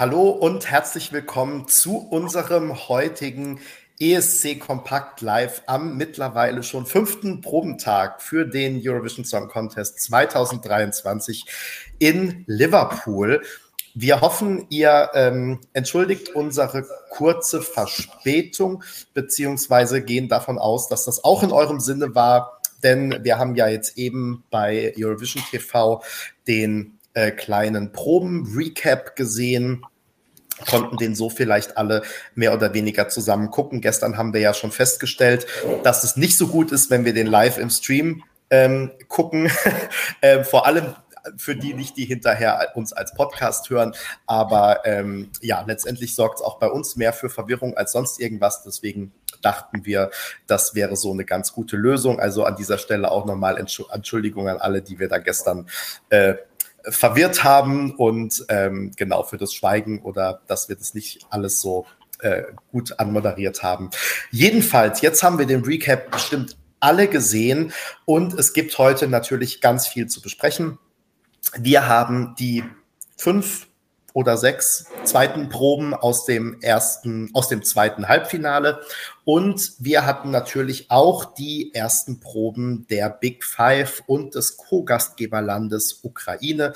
Hallo und herzlich willkommen zu unserem heutigen ESC Kompakt Live am mittlerweile schon fünften Probentag für den Eurovision Song Contest 2023 in Liverpool. Wir hoffen, ihr ähm, entschuldigt unsere kurze Verspätung, beziehungsweise gehen davon aus, dass das auch in eurem Sinne war, denn wir haben ja jetzt eben bei Eurovision TV den äh, kleinen Proben-Recap gesehen konnten den so vielleicht alle mehr oder weniger zusammen gucken. Gestern haben wir ja schon festgestellt, dass es nicht so gut ist, wenn wir den live im Stream ähm, gucken. äh, vor allem für die nicht, die hinterher uns als Podcast hören. Aber ähm, ja, letztendlich sorgt es auch bei uns mehr für Verwirrung als sonst irgendwas. Deswegen dachten wir, das wäre so eine ganz gute Lösung. Also an dieser Stelle auch nochmal Entschuldigung an alle, die wir da gestern äh, verwirrt haben und ähm, genau für das Schweigen oder dass wir das nicht alles so äh, gut anmoderiert haben. Jedenfalls, jetzt haben wir den Recap bestimmt alle gesehen und es gibt heute natürlich ganz viel zu besprechen. Wir haben die fünf oder sechs zweiten Proben aus dem ersten, aus dem zweiten Halbfinale. Und wir hatten natürlich auch die ersten Proben der Big Five und des Co-Gastgeberlandes Ukraine.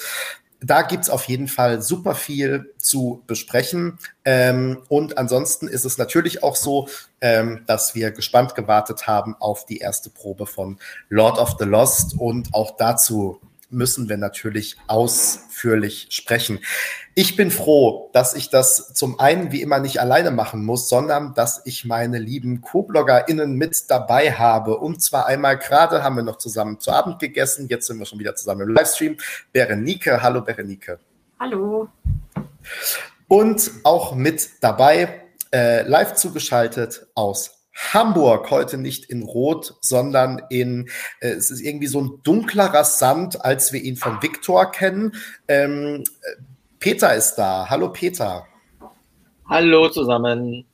Da gibt's auf jeden Fall super viel zu besprechen. Ähm, und ansonsten ist es natürlich auch so, ähm, dass wir gespannt gewartet haben auf die erste Probe von Lord of the Lost. Und auch dazu müssen wir natürlich ausführlich sprechen. Ich bin froh, dass ich das zum einen wie immer nicht alleine machen muss, sondern dass ich meine lieben Co-BloggerInnen mit dabei habe. Und zwar einmal gerade haben wir noch zusammen zu Abend gegessen. Jetzt sind wir schon wieder zusammen im Livestream. Berenike, hallo Berenike. Hallo. Und auch mit dabei, äh, live zugeschaltet aus Hamburg heute nicht in Rot, sondern in, äh, es ist irgendwie so ein dunklerer Sand, als wir ihn von Viktor kennen. Ähm, Peter ist da. Hallo Peter. Hallo zusammen.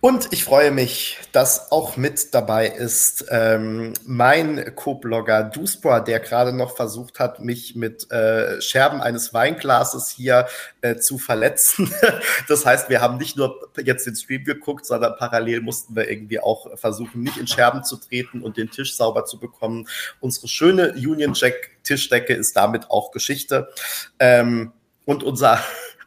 Und ich freue mich, dass auch mit dabei ist ähm, mein Co-Blogger Duspor, der gerade noch versucht hat, mich mit äh, Scherben eines Weinglases hier äh, zu verletzen. das heißt, wir haben nicht nur jetzt den Stream geguckt, sondern parallel mussten wir irgendwie auch versuchen, nicht in Scherben zu treten und den Tisch sauber zu bekommen. Unsere schöne Union Jack Tischdecke ist damit auch Geschichte. Ähm, und unser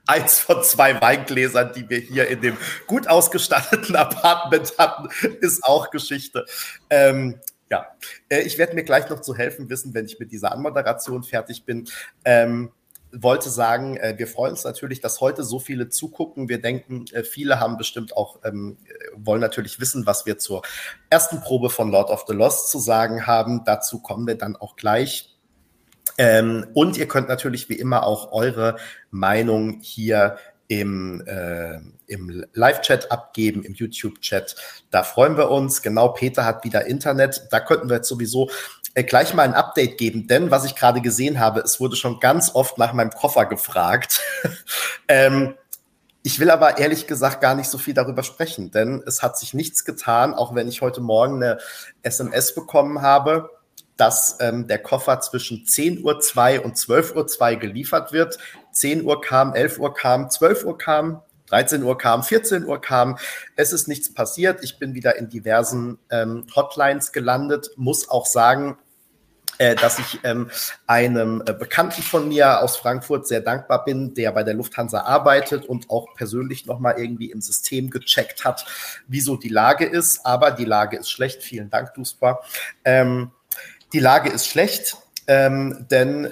eins von zwei Weingläsern, die wir hier in dem gut ausgestatteten Apartment hatten, ist auch Geschichte. Ähm, ja, äh, ich werde mir gleich noch zu helfen wissen, wenn ich mit dieser Anmoderation fertig bin. Ähm, wollte sagen, äh, wir freuen uns natürlich, dass heute so viele zugucken. Wir denken, äh, viele haben bestimmt auch, ähm, wollen natürlich wissen, was wir zur ersten Probe von Lord of the Lost zu sagen haben. Dazu kommen wir dann auch gleich. Ähm, und ihr könnt natürlich wie immer auch eure Meinung hier im, äh, im Live-Chat abgeben, im YouTube-Chat. Da freuen wir uns. Genau, Peter hat wieder Internet. Da könnten wir jetzt sowieso äh, gleich mal ein Update geben, denn was ich gerade gesehen habe, es wurde schon ganz oft nach meinem Koffer gefragt. ähm, ich will aber ehrlich gesagt gar nicht so viel darüber sprechen, denn es hat sich nichts getan, auch wenn ich heute Morgen eine SMS bekommen habe dass ähm, der Koffer zwischen 10.02 Uhr und 12.02 Uhr geliefert wird. 10 Uhr kam, 11 Uhr kam, 12 Uhr kam, 13 Uhr kam, 14 Uhr kam. Es ist nichts passiert. Ich bin wieder in diversen ähm, Hotlines gelandet. Muss auch sagen, äh, dass ich ähm, einem äh, Bekannten von mir aus Frankfurt sehr dankbar bin, der bei der Lufthansa arbeitet und auch persönlich nochmal irgendwie im System gecheckt hat, wieso die Lage ist. Aber die Lage ist schlecht. Vielen Dank, Duspa. Ähm, die Lage ist schlecht, ähm, denn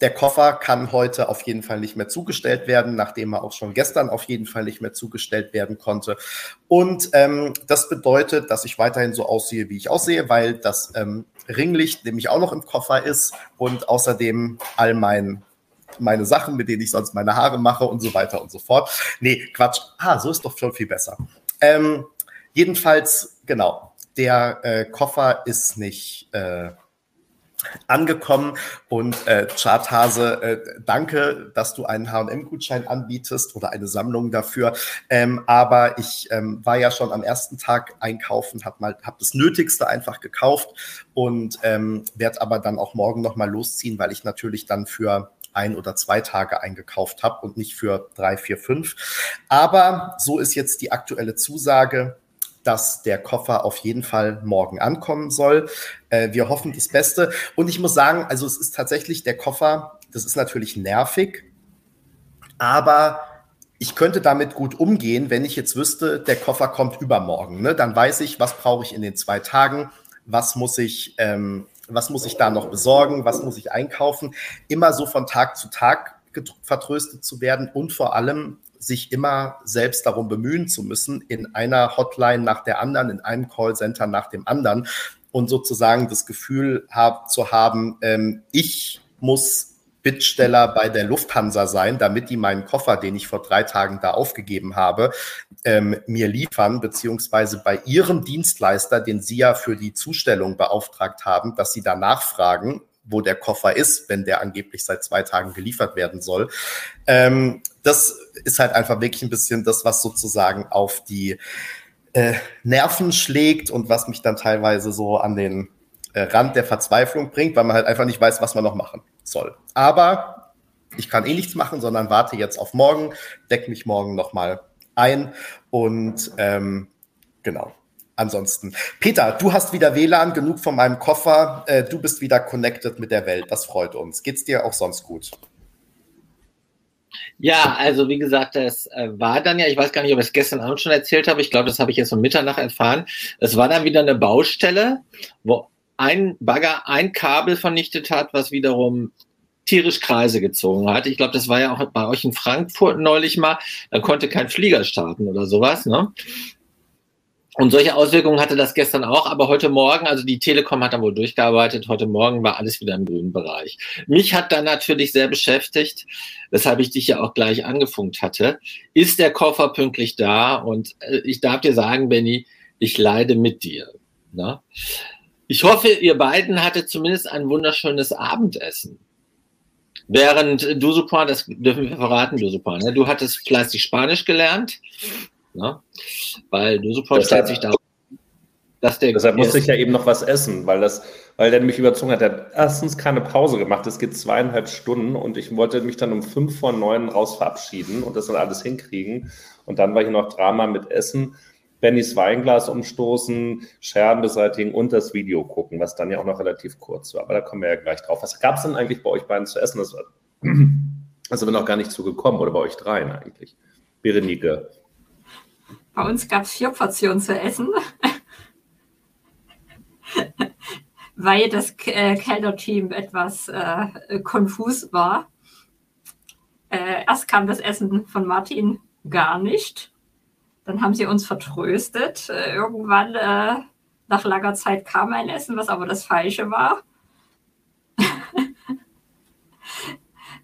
der Koffer kann heute auf jeden Fall nicht mehr zugestellt werden, nachdem er auch schon gestern auf jeden Fall nicht mehr zugestellt werden konnte. Und ähm, das bedeutet, dass ich weiterhin so aussehe, wie ich aussehe, weil das ähm, Ringlicht nämlich auch noch im Koffer ist und außerdem all mein meine Sachen, mit denen ich sonst meine Haare mache und so weiter und so fort. Nee, Quatsch. Ah, so ist doch schon viel besser. Ähm, jedenfalls, genau, der äh, Koffer ist nicht äh, angekommen. Und äh, Charthase, äh, danke, dass du einen H&M-Gutschein anbietest oder eine Sammlung dafür. Ähm, aber ich ähm, war ja schon am ersten Tag einkaufen, habe mal, hab das Nötigste einfach gekauft und ähm, werde aber dann auch morgen noch mal losziehen, weil ich natürlich dann für ein oder zwei Tage eingekauft habe und nicht für drei, vier, fünf. Aber so ist jetzt die aktuelle Zusage dass der Koffer auf jeden Fall morgen ankommen soll. Äh, wir hoffen das Beste. Und ich muss sagen, also es ist tatsächlich der Koffer, das ist natürlich nervig, aber ich könnte damit gut umgehen, wenn ich jetzt wüsste, der Koffer kommt übermorgen. Ne? Dann weiß ich, was brauche ich in den zwei Tagen, was muss ich, ähm, was muss ich da noch besorgen, was muss ich einkaufen. Immer so von Tag zu Tag vertröstet zu werden und vor allem sich immer selbst darum bemühen zu müssen, in einer Hotline nach der anderen, in einem Callcenter nach dem anderen und sozusagen das Gefühl hab, zu haben, ähm, ich muss Bittsteller bei der Lufthansa sein, damit die meinen Koffer, den ich vor drei Tagen da aufgegeben habe, ähm, mir liefern, beziehungsweise bei ihrem Dienstleister, den sie ja für die Zustellung beauftragt haben, dass sie da nachfragen, wo der Koffer ist, wenn der angeblich seit zwei Tagen geliefert werden soll. Ähm, das ist halt einfach wirklich ein bisschen das, was sozusagen auf die äh, Nerven schlägt und was mich dann teilweise so an den äh, Rand der Verzweiflung bringt, weil man halt einfach nicht weiß, was man noch machen soll. Aber ich kann eh nichts machen, sondern warte jetzt auf morgen, deck mich morgen nochmal ein und ähm, genau. Ansonsten. Peter, du hast wieder WLAN, genug von meinem Koffer. Äh, du bist wieder connected mit der Welt. Das freut uns. Geht's dir auch sonst gut? Ja, also wie gesagt, das äh, war dann ja, ich weiß gar nicht, ob ich es gestern Abend schon erzählt habe, ich glaube, das habe ich jetzt um Mitternacht erfahren. Es war dann wieder eine Baustelle, wo ein Bagger ein Kabel vernichtet hat, was wiederum tierisch Kreise gezogen hat. Ich glaube, das war ja auch bei euch in Frankfurt neulich mal, da konnte kein Flieger starten oder sowas. Ne? Und solche Auswirkungen hatte das gestern auch, aber heute Morgen, also die Telekom hat dann wohl durchgearbeitet, heute Morgen war alles wieder im grünen Bereich. Mich hat dann natürlich sehr beschäftigt, weshalb ich dich ja auch gleich angefunkt hatte. Ist der Koffer pünktlich da? Und äh, ich darf dir sagen, Benny, ich leide mit dir. Ne? Ich hoffe, ihr beiden hattet zumindest ein wunderschönes Abendessen. Während du, Supin, das dürfen wir verraten, du, Supin, ne? du hattest fleißig Spanisch gelernt Ne? Weil du sofort stellt sich da dass der Deshalb musste ich ja eben noch was essen, weil das, weil der mich überzogen hat. Der hat erstens keine Pause gemacht. Es geht zweieinhalb Stunden und ich wollte mich dann um fünf vor neun raus verabschieden und das dann alles hinkriegen. Und dann war hier noch Drama mit Essen, Bennys Weinglas umstoßen, Scherben beseitigen und das Video gucken, was dann ja auch noch relativ kurz war. Aber da kommen wir ja gleich drauf. Was gab es denn eigentlich bei euch beiden zu essen? Das war, also bin noch gar nicht zugekommen oder bei euch dreien eigentlich. Berenike. Bei uns gab es vier Portionen zu essen, weil das äh, Kellner-Team etwas äh, konfus war. Äh, erst kam das Essen von Martin gar nicht. Dann haben sie uns vertröstet. Äh, irgendwann äh, nach langer Zeit kam ein Essen, was aber das Falsche war.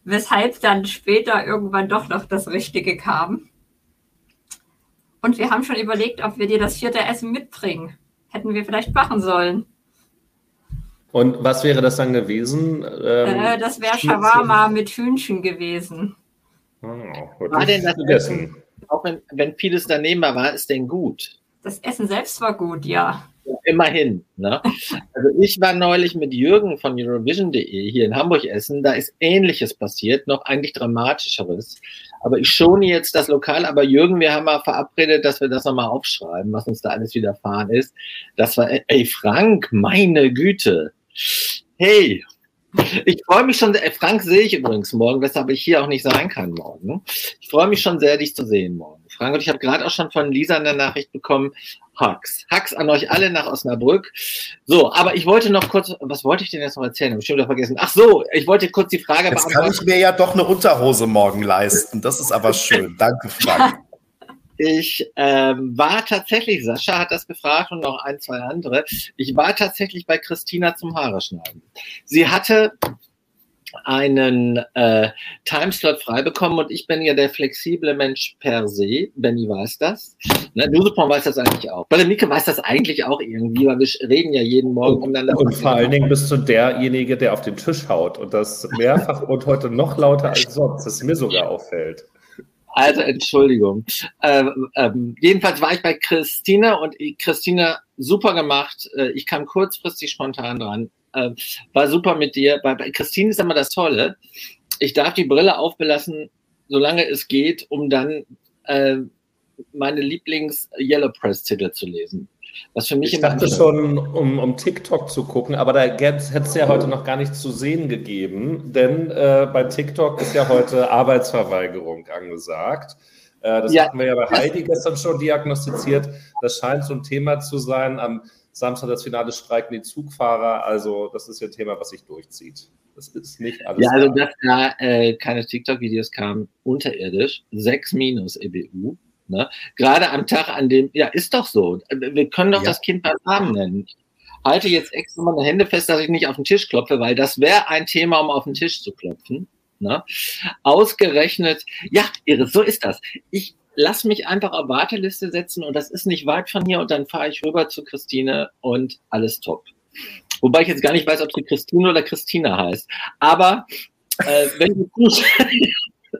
Weshalb dann später irgendwann doch noch das Richtige kam. Und wir haben schon überlegt, ob wir dir das vierte Essen mitbringen. Hätten wir vielleicht machen sollen. Und was wäre das dann gewesen? Ähm, äh, das wäre Shawarma mit Hühnchen gewesen. Oh, war denn das Essen, auch wenn, wenn vieles daneben war, war es denn gut? Das Essen selbst war gut, ja. Immerhin. Ne? Also ich war neulich mit Jürgen von Eurovision.de hier in Hamburg essen. Da ist Ähnliches passiert, noch eigentlich Dramatischeres. Aber ich schone jetzt das Lokal. Aber Jürgen, wir haben mal verabredet, dass wir das nochmal aufschreiben, was uns da alles widerfahren ist. Das war, ey Frank, meine Güte. Hey, ich freue mich schon, sehr. Frank sehe ich übrigens morgen, weshalb ich hier auch nicht sein kann morgen. Ich freue mich schon sehr, dich zu sehen morgen. Frank, und ich habe gerade auch schon von Lisa eine Nachricht bekommen. Hacks. Hacks an euch alle nach Osnabrück. So, aber ich wollte noch kurz, was wollte ich denn jetzt noch erzählen? Hab ich schon wieder vergessen. Ach so, ich wollte kurz die Frage jetzt beantworten. Jetzt kann ich mir ja doch eine Unterhose morgen leisten. Das ist aber schön. Danke, Frank. Ich ähm, war tatsächlich, Sascha hat das gefragt und noch ein, zwei andere. Ich war tatsächlich bei Christina zum Haare schneiden. Sie hatte einen äh, Timeslot frei bekommen und ich bin ja der flexible Mensch per se. Benny weiß das. Ne, Nusepon weiß das eigentlich auch. Berenike weiß das eigentlich auch irgendwie, weil wir reden ja jeden Morgen und, miteinander. Und vor allen Dingen bist du derjenige, der auf den Tisch haut und das mehrfach und heute noch lauter als sonst, das mir sogar auffällt. Also Entschuldigung. Ähm, ähm, jedenfalls war ich bei Christina und Christina super gemacht. Äh, ich kam kurzfristig spontan dran. äh, war super mit dir. Bei, bei Christine ist immer das Tolle. Ich darf die Brille aufbelassen, solange es geht, um dann äh, meine Lieblings-Yellow Press-Titel zu lesen. Was für mich ich dachte schon, um, um TikTok zu gucken, aber da hätte es ja heute noch gar nicht zu sehen gegeben, denn äh, bei TikTok ist ja heute Arbeitsverweigerung angesagt. Äh, das ja. hatten wir ja bei Heidi gestern schon diagnostiziert. Das scheint so ein Thema zu sein. Am Samstag das Finale streiken die Zugfahrer. Also das ist ja ein Thema, was sich durchzieht. Das ist nicht alles. Ja, also dass da äh, keine TikTok-Videos kamen, unterirdisch, 6 minus EBU. Ne? Gerade am Tag, an dem, ja, ist doch so. Wir können doch ja. das Kind beim Namen nennen. Halte jetzt extra meine Hände fest, dass ich nicht auf den Tisch klopfe, weil das wäre ein Thema, um auf den Tisch zu klopfen. Ne? Ausgerechnet, ja, Iris, so ist das. Ich lass mich einfach auf Warteliste setzen und das ist nicht weit von hier und dann fahre ich rüber zu Christine und alles top. Wobei ich jetzt gar nicht weiß, ob sie Christine oder Christina heißt. Aber äh, wenn du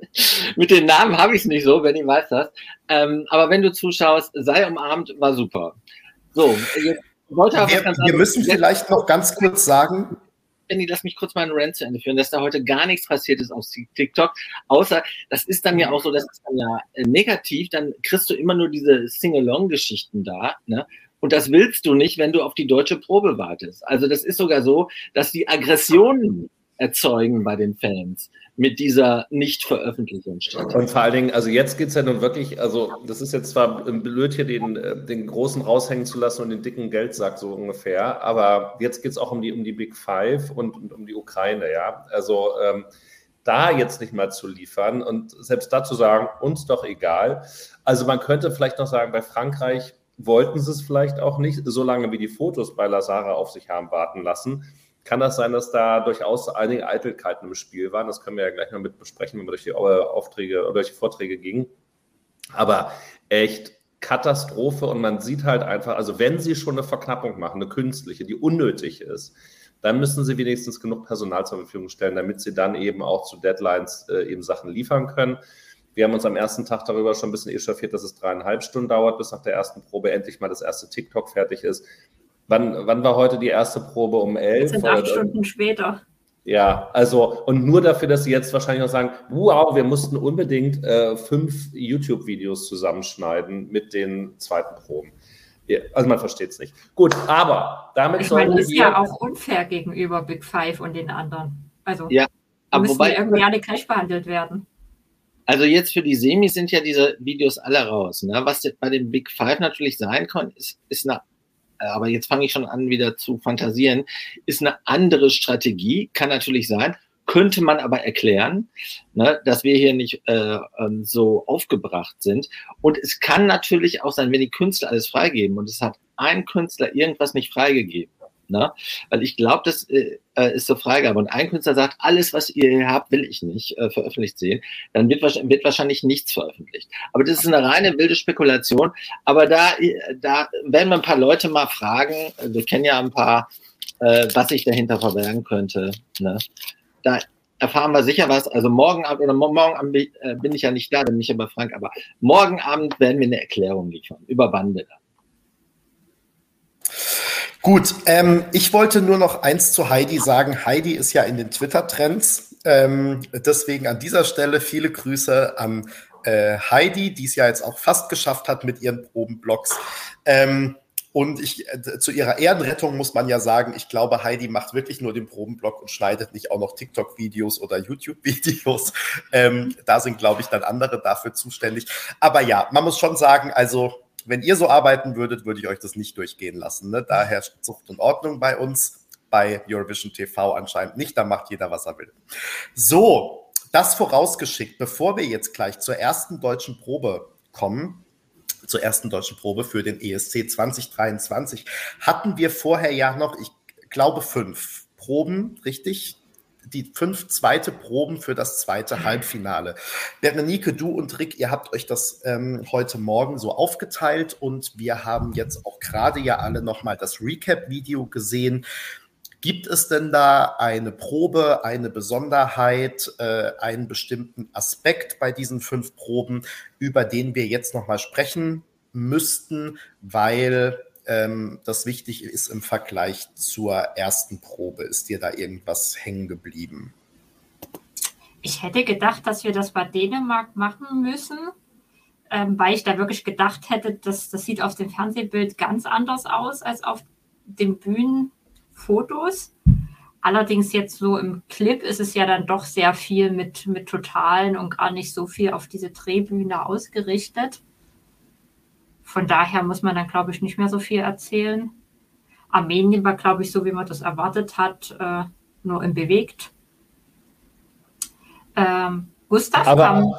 mit den Namen habe ich es nicht so, wenn ich weiß das. Ähm, aber wenn du zuschaust, sei umarmt, war super. So, jetzt wollte wir, wir müssen vielleicht noch ganz kurz sagen, Benny, lass mich kurz meinen Rant zu Ende führen, dass da heute gar nichts passiert ist auf TikTok, außer, das ist dann ja auch so, das ist dann ja äh, negativ, dann kriegst du immer nur diese Sing-Along-Geschichten da, ne? Und das willst du nicht, wenn du auf die deutsche Probe wartest. Also das ist sogar so, dass die Aggressionen erzeugen bei den Fans mit dieser Nicht-Veröffentlichung statt. Und vor allen Dingen, also jetzt geht es ja nun wirklich, also das ist jetzt zwar blöd hier den, äh, den Großen raushängen zu lassen und den dicken Geldsack so ungefähr, aber jetzt geht es auch um die, um die Big Five und, und um die Ukraine, ja. Also ähm, da jetzt nicht mal zu liefern und selbst dazu sagen, uns doch egal. Also man könnte vielleicht noch sagen, bei Frankreich wollten sie es vielleicht auch nicht, solange wie die Fotos bei Lazara auf sich haben warten lassen kann das sein, dass da durchaus einige Eitelkeiten im Spiel waren. Das können wir ja gleich noch mit besprechen, wenn wir durch die Aufträge oder durch die Vorträge gingen. Aber echt Katastrophe und man sieht halt einfach, also wenn sie schon eine Verknappung machen, eine künstliche, die unnötig ist, dann müssen sie wenigstens genug Personal zur Verfügung stellen, damit sie dann eben auch zu Deadlines äh, eben Sachen liefern können. Wir haben uns am ersten Tag darüber schon ein bisschen echauffiert, dass es dreieinhalb Stunden dauert, bis nach der ersten Probe endlich mal das erste TikTok fertig ist. Wann, wann war heute die erste Probe? Um elf? Das sind acht Stunden später. Ja, also und nur dafür, dass sie jetzt wahrscheinlich noch sagen, wow, wir mussten unbedingt äh, fünf YouTube-Videos zusammenschneiden mit den zweiten Proben. Ja, also man versteht es nicht. Gut, aber damit ich meine, das ist ja auch unfair gegenüber Big Five und den anderen. Also ja, aber müssen wobei, irgendwie alle gleich behandelt werden. Also jetzt für die Semis sind ja diese Videos alle raus. Ne? Was bei den Big Five natürlich sein kann, ist, ist eine aber jetzt fange ich schon an, wieder zu fantasieren, ist eine andere Strategie, kann natürlich sein, könnte man aber erklären, ne, dass wir hier nicht äh, ähm, so aufgebracht sind. Und es kann natürlich auch sein, wenn die Künstler alles freigeben und es hat ein Künstler irgendwas nicht freigegeben, Ne? Weil ich glaube, das äh, äh, ist so Freigabe. Und ein Künstler sagt, alles, was ihr habt, will ich nicht äh, veröffentlicht sehen. Dann wird, wird, wahrscheinlich nichts veröffentlicht. Aber das ist eine reine wilde Spekulation. Aber da, äh, da werden wir ein paar Leute mal fragen. Wir kennen ja ein paar, äh, was sich dahinter verbergen könnte. Ne? Da erfahren wir sicher was. Also morgen Abend oder morgen Abend äh, bin ich ja nicht da, bin ich ja bei Frank, aber morgen Abend werden wir eine Erklärung liefern über Bande. Gut, ähm, ich wollte nur noch eins zu Heidi sagen. Heidi ist ja in den Twitter-Trends. Ähm, deswegen an dieser Stelle viele Grüße an äh, Heidi, die es ja jetzt auch fast geschafft hat mit ihren Probenblogs. Ähm, und ich, äh, zu ihrer Ehrenrettung muss man ja sagen, ich glaube, Heidi macht wirklich nur den Probenblog und schneidet nicht auch noch TikTok-Videos oder YouTube-Videos. Ähm, da sind, glaube ich, dann andere dafür zuständig. Aber ja, man muss schon sagen, also wenn ihr so arbeiten würdet, würde ich euch das nicht durchgehen lassen. Ne? Da herrscht Zucht und Ordnung bei uns, bei Eurovision TV anscheinend nicht. Da macht jeder, was er will. So, das vorausgeschickt, bevor wir jetzt gleich zur ersten deutschen Probe kommen, zur ersten deutschen Probe für den ESC 2023, hatten wir vorher ja noch, ich glaube, fünf Proben, richtig? Die fünf zweite Proben für das zweite Halbfinale. Berenike, du und Rick, ihr habt euch das ähm, heute Morgen so aufgeteilt und wir haben jetzt auch gerade ja alle nochmal das Recap-Video gesehen. Gibt es denn da eine Probe, eine Besonderheit, äh, einen bestimmten Aspekt bei diesen fünf Proben, über den wir jetzt nochmal sprechen müssten, weil ähm, das wichtig ist im Vergleich zur ersten Probe? Ist dir da irgendwas hängen geblieben? Ich hätte gedacht, dass wir das bei Dänemark machen müssen, ähm, weil ich da wirklich gedacht hätte, dass das sieht auf dem Fernsehbild ganz anders aus als auf den Bühnenfotos. Allerdings jetzt so im Clip ist es ja dann doch sehr viel mit, mit Totalen und gar nicht so viel auf diese Drehbühne ausgerichtet. Von daher muss man dann, glaube ich, nicht mehr so viel erzählen. Armenien war, glaube ich, so wie man das erwartet hat, äh, nur im Bewegt. Ähm, Gustav aber, kam.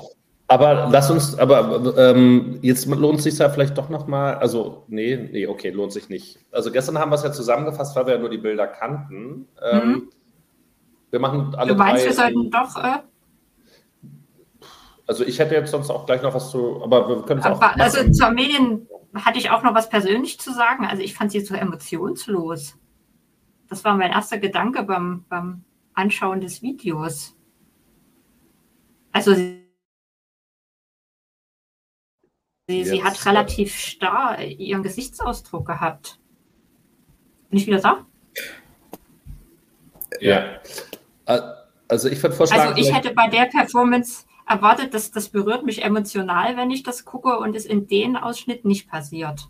Aber lass uns, aber ähm, jetzt lohnt es sich ja vielleicht doch nochmal, also nee, nee, okay, lohnt sich nicht. Also gestern haben wir es ja zusammengefasst, weil wir ja nur die Bilder kannten. Ähm, mhm. Wir machen alle. Du meinst, drei, wir sollten doch. Äh, also ich hätte jetzt sonst auch gleich noch was zu, aber wir können es auch. Machen. Also zu Armenien hatte ich auch noch was persönlich zu sagen. Also ich fand sie so emotionslos. Das war mein erster Gedanke beim, beim Anschauen des Videos. Also sie Sie, sie hat relativ starr ihren Gesichtsausdruck gehabt. Bin ich wieder da? Ja. Also ich würde vorschlagen. Also ich hätte bei der Performance erwartet, dass das berührt mich emotional, wenn ich das gucke und es in den Ausschnitt nicht passiert.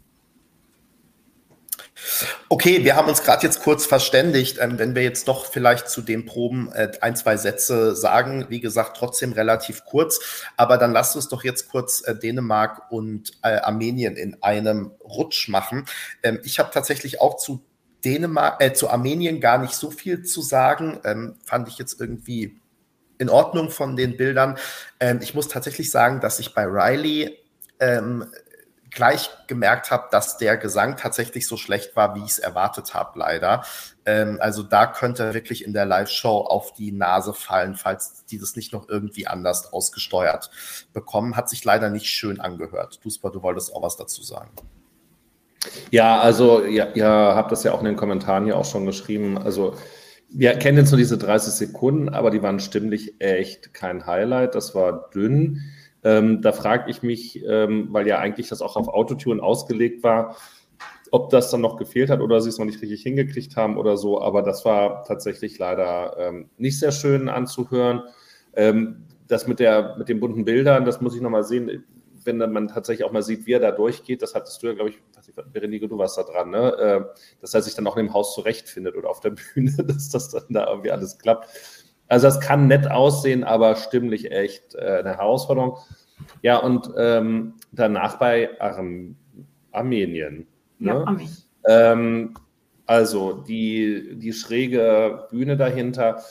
Okay, wir haben uns gerade jetzt kurz verständigt, ähm, wenn wir jetzt doch vielleicht zu den Proben äh, ein, zwei Sätze sagen. Wie gesagt, trotzdem relativ kurz, aber dann lasst uns doch jetzt kurz äh, Dänemark und äh, Armenien in einem Rutsch machen. Ähm, ich habe tatsächlich auch zu Dänemark, äh, zu Armenien gar nicht so viel zu sagen. Ähm, fand ich jetzt irgendwie in Ordnung von den Bildern. Ähm, ich muss tatsächlich sagen, dass ich bei Riley ähm, gleich gemerkt habe, dass der Gesang tatsächlich so schlecht war, wie ich es erwartet habe, leider. Ähm, also da könnte er wirklich in der Live-Show auf die Nase fallen, falls die das nicht noch irgendwie anders ausgesteuert bekommen. Hat sich leider nicht schön angehört. Duspa, du wolltest auch was dazu sagen. Ja, also ihr, ihr habt das ja auch in den Kommentaren hier auch schon geschrieben. Also wir kennen jetzt nur diese 30 Sekunden, aber die waren stimmlich echt kein Highlight. Das war dünn. Ähm, da frage ich mich, ähm, weil ja eigentlich das auch auf Autotune ausgelegt war, ob das dann noch gefehlt hat oder sie es noch nicht richtig hingekriegt haben oder so. Aber das war tatsächlich leider ähm, nicht sehr schön anzuhören. Ähm, das mit, der, mit den bunten Bildern, das muss ich nochmal sehen, wenn man tatsächlich auch mal sieht, wie er da durchgeht. Das hattest du ja, glaube ich, Berenike, du warst da dran, ne? Äh, dass er sich dann auch in dem Haus zurechtfindet oder auf der Bühne, dass das dann da irgendwie alles klappt. Also das kann nett aussehen, aber stimmlich echt äh, eine Herausforderung. Ja, und ähm, danach bei Arm Armenien. Ne? Ja, Armenien. Ähm, also die, die schräge Bühne dahinter.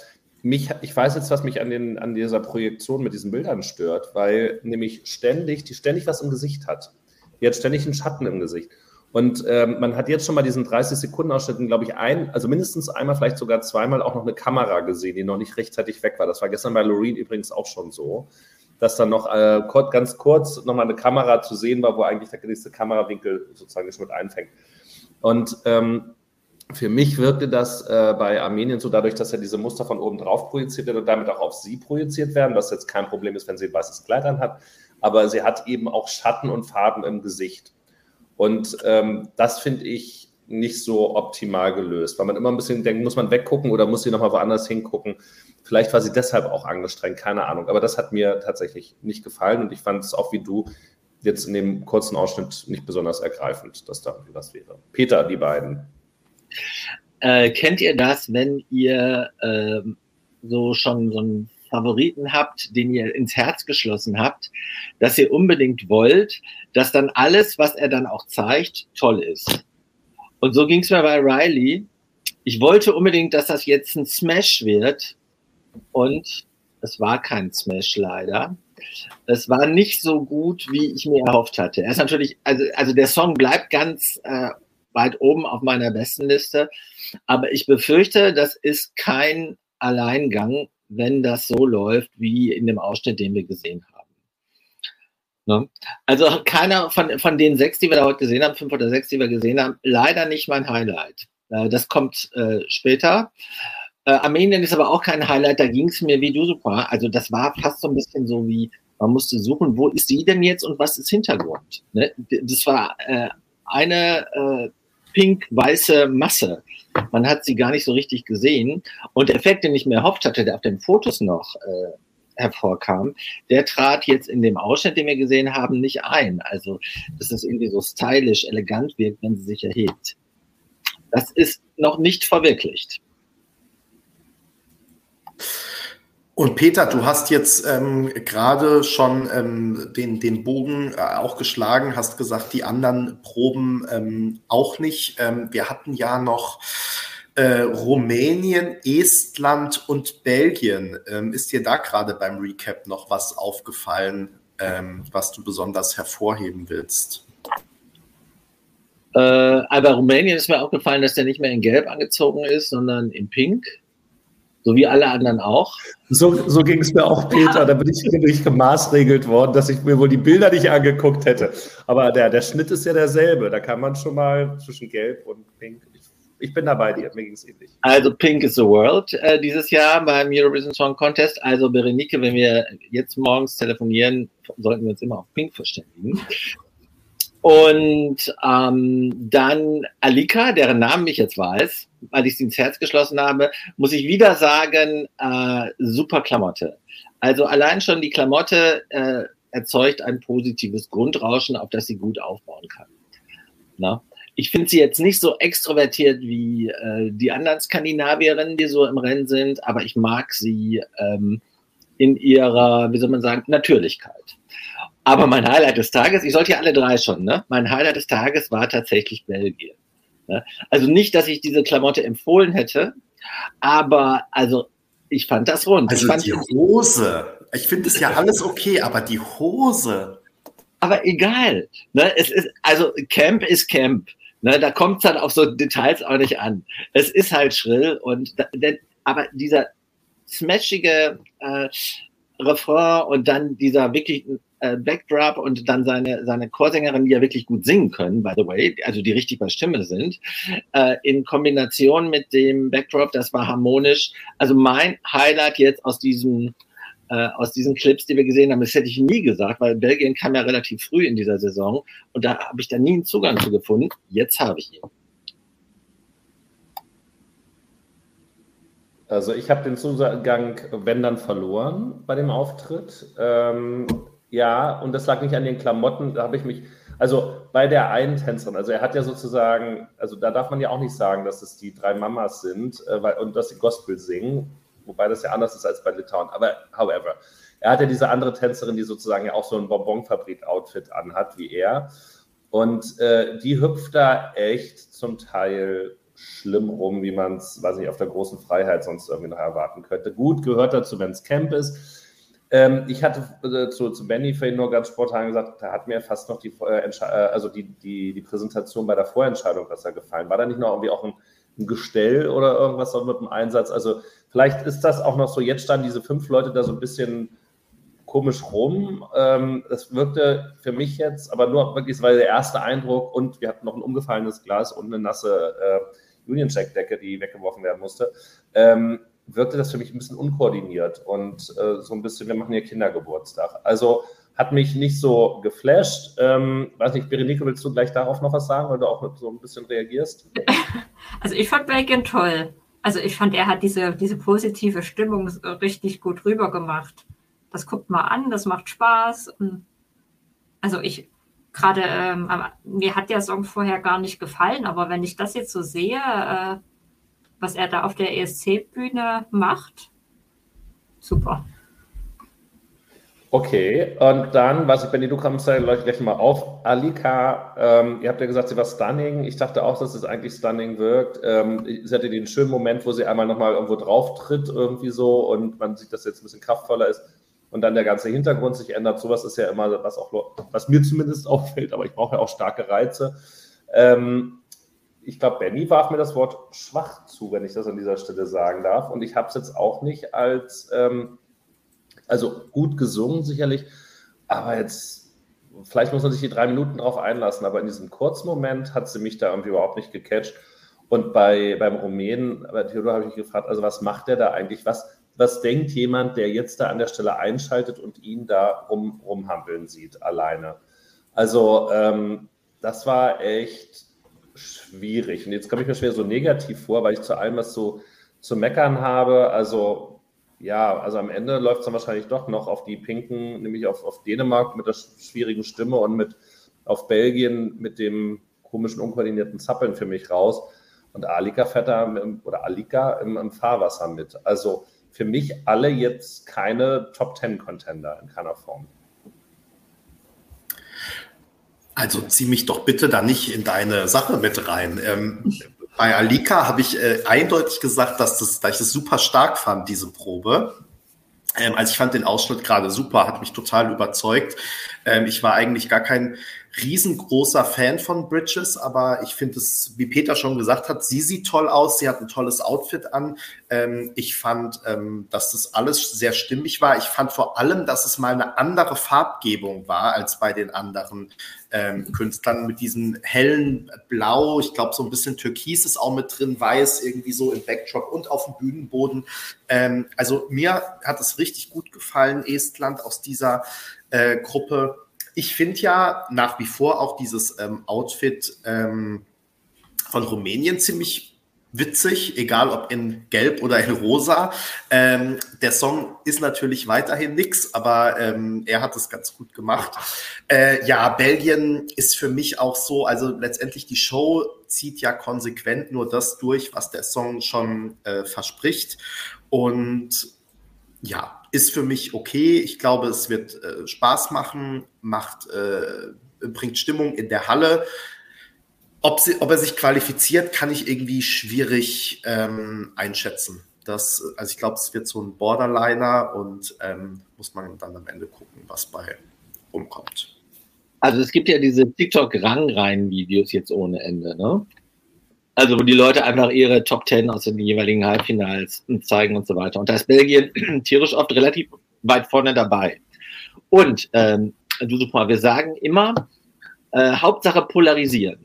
Mich, ich weiß jetzt, was mich an, den, an dieser Projektion mit diesen Bildern stört, weil nämlich ständig, die ständig was im Gesicht hat. Die hat ständig einen Schatten im Gesicht. Und ähm, man hat jetzt schon mal diesen 30-Sekunden-Ausschnitten, glaube ich, ein, also mindestens einmal, vielleicht sogar zweimal auch noch eine Kamera gesehen, die noch nicht rechtzeitig weg war. Das war gestern bei Loreen übrigens auch schon so, dass dann noch äh, ganz kurz nochmal eine Kamera zu sehen war, wo eigentlich der nächste Kamerawinkel sozusagen schon mit einfängt. Und ähm, für mich wirkte das äh, bei Armenien so dadurch, dass ja diese Muster von oben drauf projiziert werden und damit auch auf sie projiziert werden, was jetzt kein Problem ist, wenn sie ein weißes Kleid anhat. Aber sie hat eben auch Schatten und Farben im Gesicht. Und ähm, das finde ich nicht so optimal gelöst, weil man immer ein bisschen denkt, muss man weggucken oder muss sie nochmal woanders hingucken. Vielleicht war sie deshalb auch angestrengt, keine Ahnung. Aber das hat mir tatsächlich nicht gefallen und ich fand es auch wie du jetzt in dem kurzen Ausschnitt nicht besonders ergreifend, dass da irgendwie was wäre. Peter, die beiden. Äh, kennt ihr das, wenn ihr äh, so schon so einen Favoriten habt, den ihr ins Herz geschlossen habt, dass ihr unbedingt wollt, dass dann alles, was er dann auch zeigt, toll ist. Und so ging es mir bei Riley. Ich wollte unbedingt, dass das jetzt ein Smash wird. Und es war kein Smash leider. Es war nicht so gut, wie ich mir erhofft hatte. Er ist natürlich, also, also der Song bleibt ganz äh, weit oben auf meiner besten Liste. Aber ich befürchte, das ist kein Alleingang, wenn das so läuft wie in dem Ausschnitt, den wir gesehen haben. Ne? Also keiner von, von den sechs, die wir da heute gesehen haben, fünf oder sechs, die wir gesehen haben, leider nicht mein Highlight. Äh, das kommt äh, später. Äh, Armenien ist aber auch kein Highlight, da ging es mir wie du super. Also das war fast so ein bisschen so wie, man musste suchen, wo ist sie denn jetzt und was ist Hintergrund? Ne? Das war äh, eine äh, pink-weiße Masse. Man hat sie gar nicht so richtig gesehen. Und der Effekt, den ich mir erhofft hatte, der auf den Fotos noch äh, hervorkam, der trat jetzt in dem Ausschnitt, den wir gesehen haben, nicht ein. Also, dass es irgendwie so stylisch, elegant wirkt, wenn sie sich erhebt. Das ist noch nicht verwirklicht. Und Peter, du hast jetzt ähm, gerade schon ähm, den, den Bogen äh, auch geschlagen, hast gesagt, die anderen Proben ähm, auch nicht. Ähm, wir hatten ja noch äh, Rumänien, Estland und Belgien. Ähm, ist dir da gerade beim Recap noch was aufgefallen, ähm, was du besonders hervorheben willst? Äh, aber Rumänien ist mir aufgefallen, dass der nicht mehr in Gelb angezogen ist, sondern in Pink. So wie alle anderen auch. So, so ging es mir auch, Peter. Da bin ich, ich gemaßregelt worden, dass ich mir wohl die Bilder nicht angeguckt hätte. Aber der, der Schnitt ist ja derselbe. Da kann man schon mal zwischen Gelb und Pink. Ich, ich bin dabei dir. Mir ging es ähnlich. Also Pink is the World äh, dieses Jahr beim Eurovision Song Contest. Also Berenike, wenn wir jetzt morgens telefonieren, sollten wir uns immer auf Pink verständigen. Und ähm, dann Alika, deren Namen ich jetzt weiß, weil ich sie ins Herz geschlossen habe, muss ich wieder sagen, äh, super Klamotte. Also allein schon die Klamotte äh, erzeugt ein positives Grundrauschen, auf das sie gut aufbauen kann. Na? Ich finde sie jetzt nicht so extrovertiert wie äh, die anderen Skandinavierinnen, die so im Rennen sind, aber ich mag sie ähm, in ihrer, wie soll man sagen, Natürlichkeit. Aber mein Highlight des Tages, ich sollte ja alle drei schon, ne? Mein Highlight des Tages war tatsächlich Belgien. Ne? Also nicht, dass ich diese Klamotte empfohlen hätte, aber also ich fand das rund. Also die Hose. Ich finde es ja alles okay, aber die Hose. Aber egal. Ne? Es ist, also Camp ist Camp. Ne? Da kommt es dann auf so Details auch nicht an. Es ist halt schrill und da, denn, aber dieser smashige äh, Refrain und dann dieser wirklich äh, Backdrop und dann seine, seine Chorsängerin, die ja wirklich gut singen können, by the way, also die richtig bei Stimme sind, äh, in Kombination mit dem Backdrop, das war harmonisch. Also mein Highlight jetzt aus diesem äh, aus diesen Clips, die wir gesehen haben, das hätte ich nie gesagt, weil Belgien kam ja relativ früh in dieser Saison und da habe ich da nie einen Zugang zu gefunden. Jetzt habe ich ihn. Also ich habe den Zugang, wenn dann, verloren bei dem Auftritt. Ähm, ja, und das lag nicht an den Klamotten, da habe ich mich, also bei der einen Tänzerin, also er hat ja sozusagen, also da darf man ja auch nicht sagen, dass es die drei Mamas sind äh, weil, und dass sie Gospel singen, wobei das ja anders ist als bei Litauen, aber however. Er hat ja diese andere Tänzerin, die sozusagen ja auch so ein Bonbonfabrik-Outfit anhat wie er. Und äh, die hüpft da echt zum Teil schlimm rum, wie man es, weiß ich, auf der großen Freiheit sonst irgendwie noch erwarten könnte. Gut, gehört dazu, wenn es Camp ist ähm, ich hatte äh, zu, zu Benny vorhin nur ganz spontan gesagt, da hat mir fast noch die, äh, äh, also die, die, die Präsentation bei der Vorentscheidung besser gefallen. War da nicht noch irgendwie auch ein, ein Gestell oder irgendwas mit dem Einsatz? Also vielleicht ist das auch noch so, jetzt standen diese fünf Leute da so ein bisschen komisch rum. Ähm, das wirkte für mich jetzt, aber nur wirklich, weil der erste Eindruck und wir hatten noch ein umgefallenes Glas und eine nasse äh, Union Jack Decke, die weggeworfen werden musste. Ähm, wirkte das für mich ein bisschen unkoordiniert und äh, so ein bisschen, wir machen hier Kindergeburtstag. Also hat mich nicht so geflasht. Ähm, weiß nicht, Berenike, willst du gleich darauf noch was sagen, weil du auch so ein bisschen reagierst? Also ich fand Bacon toll. Also ich fand, er hat diese, diese positive Stimmung richtig gut rübergemacht. Das guckt mal an, das macht Spaß. Also ich gerade, ähm, mir hat der Song vorher gar nicht gefallen, aber wenn ich das jetzt so sehe, äh, was er da auf der ESC-Bühne macht. Super. Okay, und dann, was ich, Benny, du kommst da gleich mal auf. Alika, ähm, ihr habt ja gesagt, sie war stunning. Ich dachte auch, dass es eigentlich stunning wirkt. Ähm, sie hatte den schönen Moment, wo sie einmal nochmal irgendwo drauf tritt, irgendwie so, und man sieht, dass jetzt ein bisschen kraftvoller ist und dann der ganze Hintergrund sich ändert. Sowas ist ja immer, was auch, was mir zumindest auffällt, aber ich brauche ja auch starke Reize. Ähm, ich glaube, Benny warf mir das Wort schwach zu, wenn ich das an dieser Stelle sagen darf. Und ich habe es jetzt auch nicht als, ähm, also gut gesungen sicherlich, aber jetzt, vielleicht muss man sich die drei Minuten drauf einlassen, aber in diesem kurzen Moment hat sie mich da irgendwie überhaupt nicht gecatcht. Und bei, beim Rumänen, bei Theodor habe ich mich gefragt, also was macht der da eigentlich? Was, was denkt jemand, der jetzt da an der Stelle einschaltet und ihn da rum, rumhampeln sieht, alleine? Also, ähm, das war echt schwierig. Und jetzt komme ich mir schwer so negativ vor, weil ich zu allem was so zu meckern habe. Also ja, also am Ende läuft es dann wahrscheinlich doch noch auf die Pinken, nämlich auf, auf Dänemark mit der schwierigen Stimme und mit auf Belgien mit dem komischen, unkoordinierten Zappeln für mich raus. Und Alika fährt da im, oder Alika im, im, Fahrwasser mit. Also für mich alle jetzt keine Top Ten Contender in keiner Form. Also zieh mich doch bitte da nicht in deine Sache mit rein. Ähm, bei Alika habe ich äh, eindeutig gesagt, dass, das, dass ich das super stark fand, diese Probe. Ähm, also ich fand den Ausschnitt gerade super, hat mich total überzeugt. Ähm, ich war eigentlich gar kein riesengroßer Fan von Bridges, aber ich finde es, wie Peter schon gesagt hat, sie sieht toll aus, sie hat ein tolles Outfit an. Ähm, ich fand, ähm, dass das alles sehr stimmig war. Ich fand vor allem, dass es mal eine andere Farbgebung war als bei den anderen ähm, Künstlern mit diesem hellen Blau. Ich glaube, so ein bisschen Türkis ist auch mit drin, weiß irgendwie so im Backdrop und auf dem Bühnenboden. Ähm, also mir hat es richtig gut gefallen, Estland aus dieser äh, Gruppe ich finde ja nach wie vor auch dieses ähm, Outfit ähm, von Rumänien ziemlich witzig, egal ob in Gelb oder in Rosa. Ähm, der Song ist natürlich weiterhin nix, aber ähm, er hat es ganz gut gemacht. Äh, ja, Belgien ist für mich auch so, also letztendlich die Show zieht ja konsequent nur das durch, was der Song schon äh, verspricht. Und ja, ist für mich okay. Ich glaube, es wird äh, Spaß machen, macht, äh, bringt Stimmung in der Halle. Ob, sie, ob er sich qualifiziert, kann ich irgendwie schwierig ähm, einschätzen. Das, also ich glaube, es wird so ein Borderliner und ähm, muss man dann am Ende gucken, was bei rumkommt. Also es gibt ja diese TikTok-Rangreihen-Videos jetzt ohne Ende, ne? Also wo die Leute einfach ihre Top Ten aus den jeweiligen Halbfinals zeigen und so weiter. Und da ist Belgien tierisch oft relativ weit vorne dabei. Und ähm, du super, wir sagen immer, äh, Hauptsache polarisieren.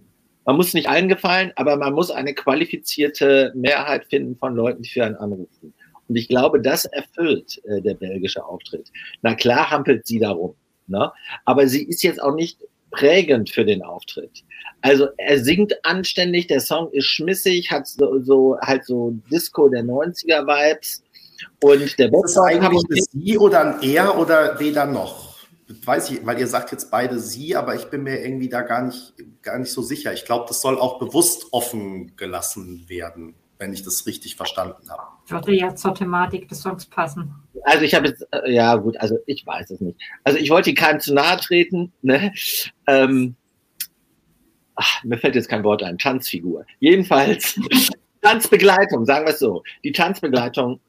Man muss nicht allen gefallen, aber man muss eine qualifizierte Mehrheit finden von Leuten, die für einen anrufen. Und ich glaube, das erfüllt äh, der belgische Auftritt. Na klar hampelt sie darum. Ne? Aber sie ist jetzt auch nicht prägend für den Auftritt. Also er singt anständig, der Song ist schmissig, hat so, so halt so Disco der 90er Vibes und der Ist das eigentlich eine Sie oder ein Er oder weder noch? Weiß ich, weil ihr sagt jetzt beide Sie, aber ich bin mir irgendwie da gar nicht, gar nicht so sicher. Ich glaube, das soll auch bewusst offen gelassen werden, wenn ich das richtig verstanden habe. Würde ja zur Thematik des Songs passen. Also ich habe jetzt, äh, ja gut, also ich weiß es nicht. Also ich wollte keinem zu nahe treten, ne? Ähm, ach, mir fällt jetzt kein Wort ein, Tanzfigur. Jedenfalls Tanzbegleitung, sagen wir es so. Die Tanzbegleitung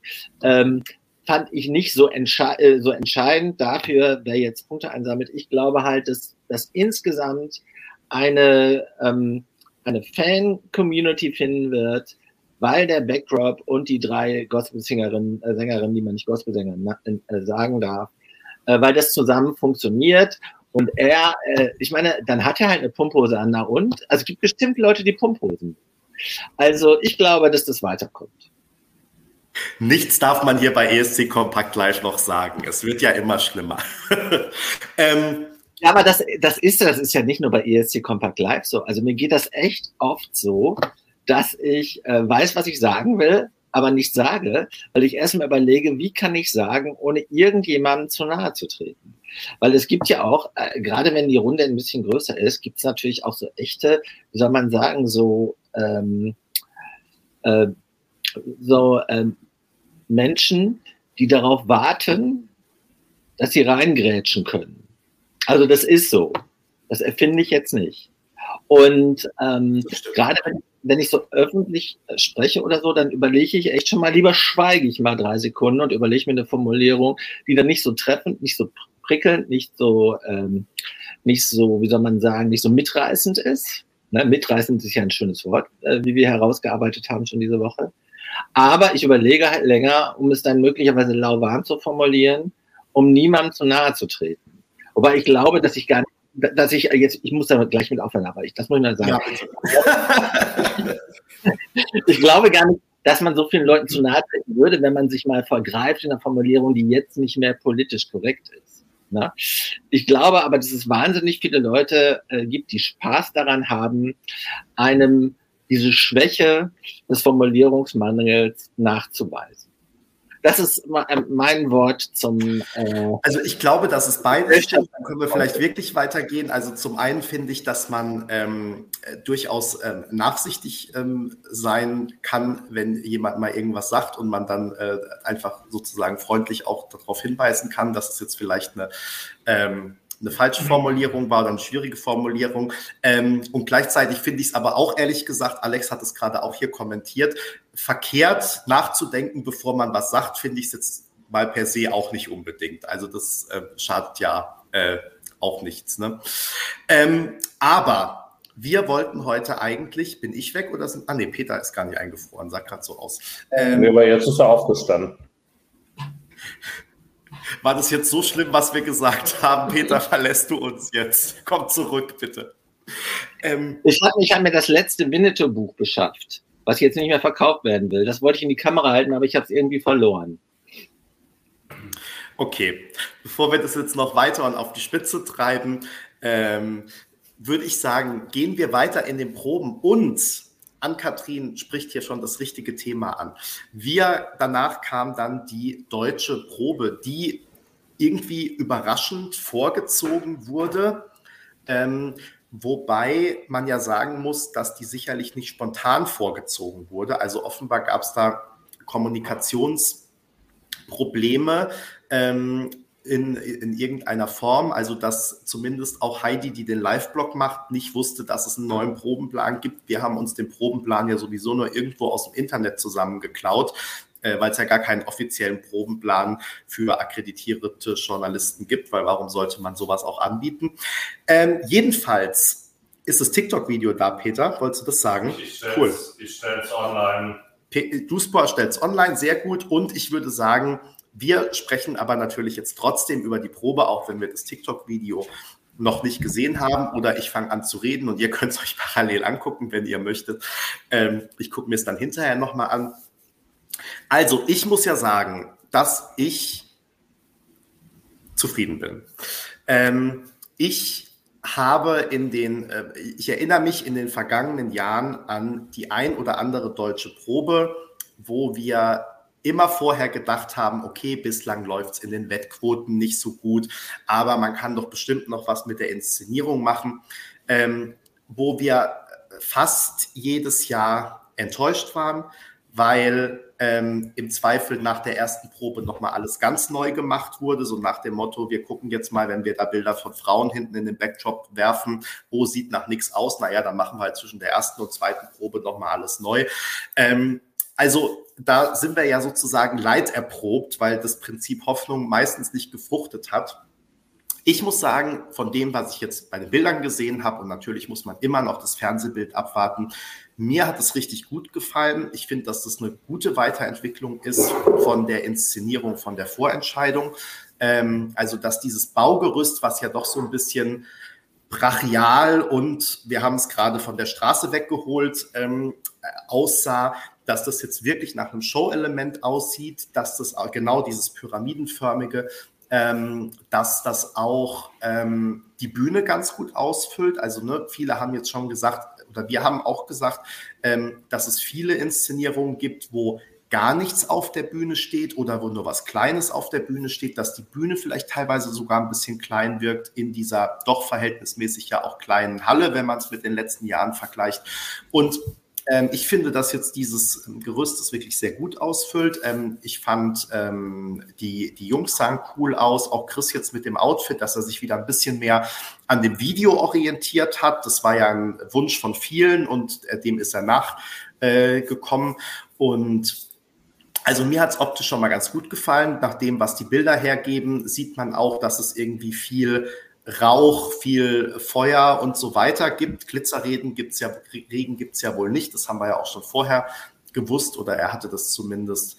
ähm, fand ich nicht so, entsche äh, so entscheidend dafür, wer jetzt Punkte einsammelt. Ich glaube halt, dass, dass insgesamt eine, ähm, eine Fan-Community finden wird, weil der Backdrop und die drei Gospel-Sängerinnen, äh, Sängerinnen, die man nicht Gospel-Sänger äh, sagen darf, äh, weil das zusammen funktioniert und er, äh, ich meine, dann hat er halt eine Pumphose an, na und? Also es gibt bestimmt Leute, die Pumphosen. Also ich glaube, dass das weiterkommt. Nichts darf man hier bei ESC Kompakt gleich noch sagen. Es wird ja immer schlimmer. ähm, ja, aber das, das ist das ist ja nicht nur bei ESC Kompakt Live so. Also mir geht das echt oft so, dass ich äh, weiß, was ich sagen will, aber nicht sage, weil ich erstmal überlege, wie kann ich sagen, ohne irgendjemandem zu nahe zu treten. Weil es gibt ja auch, äh, gerade wenn die Runde ein bisschen größer ist, gibt es natürlich auch so echte, wie soll man sagen, so, ähm, äh, so ähm, Menschen, die darauf warten, dass sie reingrätschen können. Also das ist so. Das erfinde ich jetzt nicht. Und ähm, gerade wenn, wenn ich so öffentlich spreche oder so, dann überlege ich echt schon mal, lieber schweige ich mal drei Sekunden und überlege mir eine Formulierung, die dann nicht so treffend, nicht so prickelnd, nicht so, ähm, nicht so, wie soll man sagen, nicht so mitreißend ist. Ne, mitreißend ist ja ein schönes Wort, äh, wie wir herausgearbeitet haben schon diese Woche. Aber ich überlege halt länger, um es dann möglicherweise lauwarm zu formulieren, um niemandem zu nahe zu treten. Wobei ich glaube, dass ich gar nicht, dass ich jetzt, ich muss da gleich mit aufhören, aber ich, das muss ich mal sagen. Ja, ich glaube gar nicht, dass man so vielen Leuten zu nahe treten würde, wenn man sich mal vergreift in einer Formulierung, die jetzt nicht mehr politisch korrekt ist. Ne? Ich glaube aber, dass es wahnsinnig viele Leute äh, gibt, die Spaß daran haben, einem diese Schwäche des Formulierungsmangels nachzuweisen. Das ist ähm, mein Wort zum. Äh also ich glaube, dass es beides. Dann können wir vielleicht wirklich weitergehen. Also zum einen finde ich, dass man ähm, durchaus ähm, nachsichtig ähm, sein kann, wenn jemand mal irgendwas sagt und man dann äh, einfach sozusagen freundlich auch darauf hinweisen kann, dass es jetzt vielleicht eine ähm, eine falsche Formulierung war oder eine schwierige Formulierung. Ähm, und gleichzeitig finde ich es aber auch ehrlich gesagt, Alex hat es gerade auch hier kommentiert, verkehrt nachzudenken, bevor man was sagt, finde ich es jetzt mal per se auch nicht unbedingt. Also das äh, schadet ja äh, auch nichts. Ne? Ähm, aber wir wollten heute eigentlich, bin ich weg oder sind, ah nee, Peter ist gar nicht eingefroren, sah gerade so aus. Ähm, nee, aber jetzt ist er aufgestanden. War das jetzt so schlimm, was wir gesagt haben? Peter, verlässt du uns jetzt? Komm zurück, bitte. Ähm, ich habe hab mir das letzte Winnetou-Buch beschafft, was jetzt nicht mehr verkauft werden will. Das wollte ich in die Kamera halten, aber ich habe es irgendwie verloren. Okay, bevor wir das jetzt noch weiter und auf die Spitze treiben, ähm, würde ich sagen, gehen wir weiter in den Proben und Ann-Kathrin spricht hier schon das richtige Thema an. Wir, danach kam dann die deutsche Probe, die irgendwie überraschend vorgezogen wurde. Ähm, wobei man ja sagen muss, dass die sicherlich nicht spontan vorgezogen wurde. Also offenbar gab es da Kommunikationsprobleme. Ähm, in, in irgendeiner Form, also dass zumindest auch Heidi, die den Live-Blog macht, nicht wusste, dass es einen neuen Probenplan gibt. Wir haben uns den Probenplan ja sowieso nur irgendwo aus dem Internet zusammengeklaut, äh, weil es ja gar keinen offiziellen Probenplan für akkreditierte Journalisten gibt, weil warum sollte man sowas auch anbieten? Ähm, jedenfalls ist das TikTok-Video da, Peter. Wolltest du das sagen? Ich cool. Ich stelle es online. Duspor stellt es online, sehr gut. Und ich würde sagen, wir sprechen aber natürlich jetzt trotzdem über die Probe, auch wenn wir das TikTok-Video noch nicht gesehen haben oder ich fange an zu reden und ihr könnt es euch parallel angucken, wenn ihr möchtet. Ähm, ich gucke mir es dann hinterher nochmal an. Also, ich muss ja sagen, dass ich zufrieden bin. Ähm, ich habe in den, äh, ich erinnere mich in den vergangenen Jahren an die ein oder andere deutsche Probe, wo wir immer vorher gedacht haben, okay, bislang läuft es in den Wettquoten nicht so gut, aber man kann doch bestimmt noch was mit der Inszenierung machen, ähm, wo wir fast jedes Jahr enttäuscht waren, weil ähm, im Zweifel nach der ersten Probe nochmal alles ganz neu gemacht wurde, so nach dem Motto, wir gucken jetzt mal, wenn wir da Bilder von Frauen hinten in den Backdrop werfen, wo sieht nach nichts aus, naja, dann machen wir halt zwischen der ersten und zweiten Probe nochmal alles neu. Ähm, also da sind wir ja sozusagen leid weil das Prinzip Hoffnung meistens nicht gefruchtet hat. Ich muss sagen, von dem, was ich jetzt bei den Bildern gesehen habe, und natürlich muss man immer noch das Fernsehbild abwarten, mir hat es richtig gut gefallen. Ich finde, dass das eine gute Weiterentwicklung ist von der Inszenierung, von der Vorentscheidung. Ähm, also, dass dieses Baugerüst, was ja doch so ein bisschen brachial und wir haben es gerade von der Straße weggeholt, ähm, aussah, dass das jetzt wirklich nach einem Show-Element aussieht, dass das genau dieses pyramidenförmige, ähm, dass das auch ähm, die Bühne ganz gut ausfüllt. Also ne, viele haben jetzt schon gesagt, oder wir haben auch gesagt, ähm, dass es viele Inszenierungen gibt, wo gar nichts auf der Bühne steht oder wo nur was Kleines auf der Bühne steht, dass die Bühne vielleicht teilweise sogar ein bisschen klein wirkt in dieser doch verhältnismäßig ja auch kleinen Halle, wenn man es mit den letzten Jahren vergleicht. Und ich finde, dass jetzt dieses ähm, Gerüst das wirklich sehr gut ausfüllt. Ähm, ich fand, ähm, die, die Jungs sahen cool aus. Auch Chris jetzt mit dem Outfit, dass er sich wieder ein bisschen mehr an dem Video orientiert hat. Das war ja ein Wunsch von vielen und äh, dem ist er nachgekommen. Äh, und also mir hat es optisch schon mal ganz gut gefallen. Nach dem, was die Bilder hergeben, sieht man auch, dass es irgendwie viel Rauch, viel Feuer und so weiter gibt. Glitzerreden gibt es ja, Regen gibt es ja wohl nicht. Das haben wir ja auch schon vorher gewusst oder er hatte das zumindest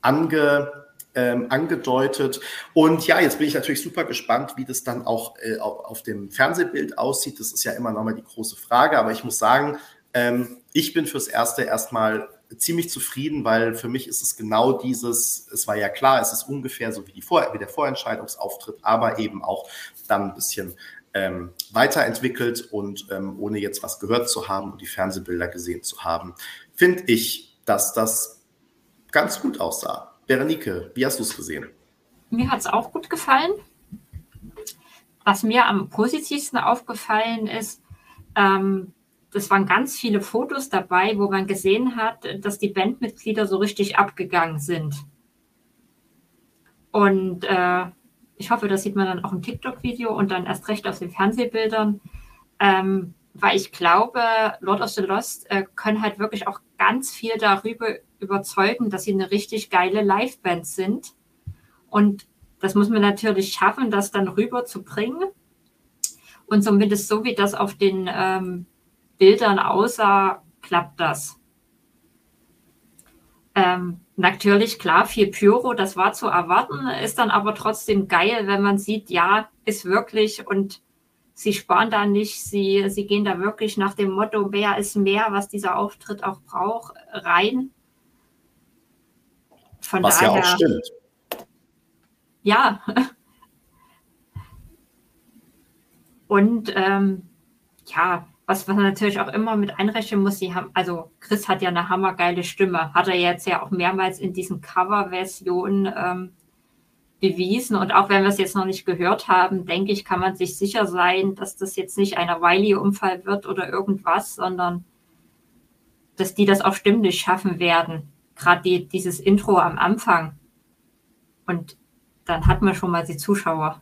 ange, ähm, angedeutet. Und ja, jetzt bin ich natürlich super gespannt, wie das dann auch äh, auf dem Fernsehbild aussieht. Das ist ja immer noch mal die große Frage. Aber ich muss sagen, ähm, ich bin fürs Erste erstmal ziemlich zufrieden, weil für mich ist es genau dieses, es war ja klar, es ist ungefähr so wie, die Vor wie der Vorentscheidungsauftritt, aber eben auch dann ein bisschen ähm, weiterentwickelt und ähm, ohne jetzt was gehört zu haben und die Fernsehbilder gesehen zu haben, finde ich, dass das ganz gut aussah. Berenike, wie hast du es gesehen? Mir hat es auch gut gefallen. Was mir am positivsten aufgefallen ist, ähm, das waren ganz viele Fotos dabei, wo man gesehen hat, dass die Bandmitglieder so richtig abgegangen sind. Und äh, ich hoffe, das sieht man dann auch im TikTok-Video und dann erst recht auf den Fernsehbildern, ähm, weil ich glaube, Lord of the Lost äh, können halt wirklich auch ganz viel darüber überzeugen, dass sie eine richtig geile Liveband sind. Und das muss man natürlich schaffen, das dann rüberzubringen. Und zumindest so, wie das auf den ähm, Bildern aussah, klappt das. Ähm, natürlich, klar, viel Pyro, das war zu erwarten, ist dann aber trotzdem geil, wenn man sieht, ja, ist wirklich und sie sparen da nicht, sie, sie gehen da wirklich nach dem Motto, mehr ist mehr, was dieser Auftritt auch braucht, rein. Von was daher, ja auch stimmt. Ja. Und ähm, ja, was man natürlich auch immer mit einrechnen muss, sie haben, also Chris hat ja eine hammergeile Stimme, hat er jetzt ja auch mehrmals in diesen Cover-Versionen ähm, bewiesen. Und auch wenn wir es jetzt noch nicht gehört haben, denke ich, kann man sich sicher sein, dass das jetzt nicht ein Wiley-Unfall wird oder irgendwas, sondern dass die das auch stimmlich schaffen werden. Gerade die, dieses Intro am Anfang. Und dann hat man schon mal die Zuschauer.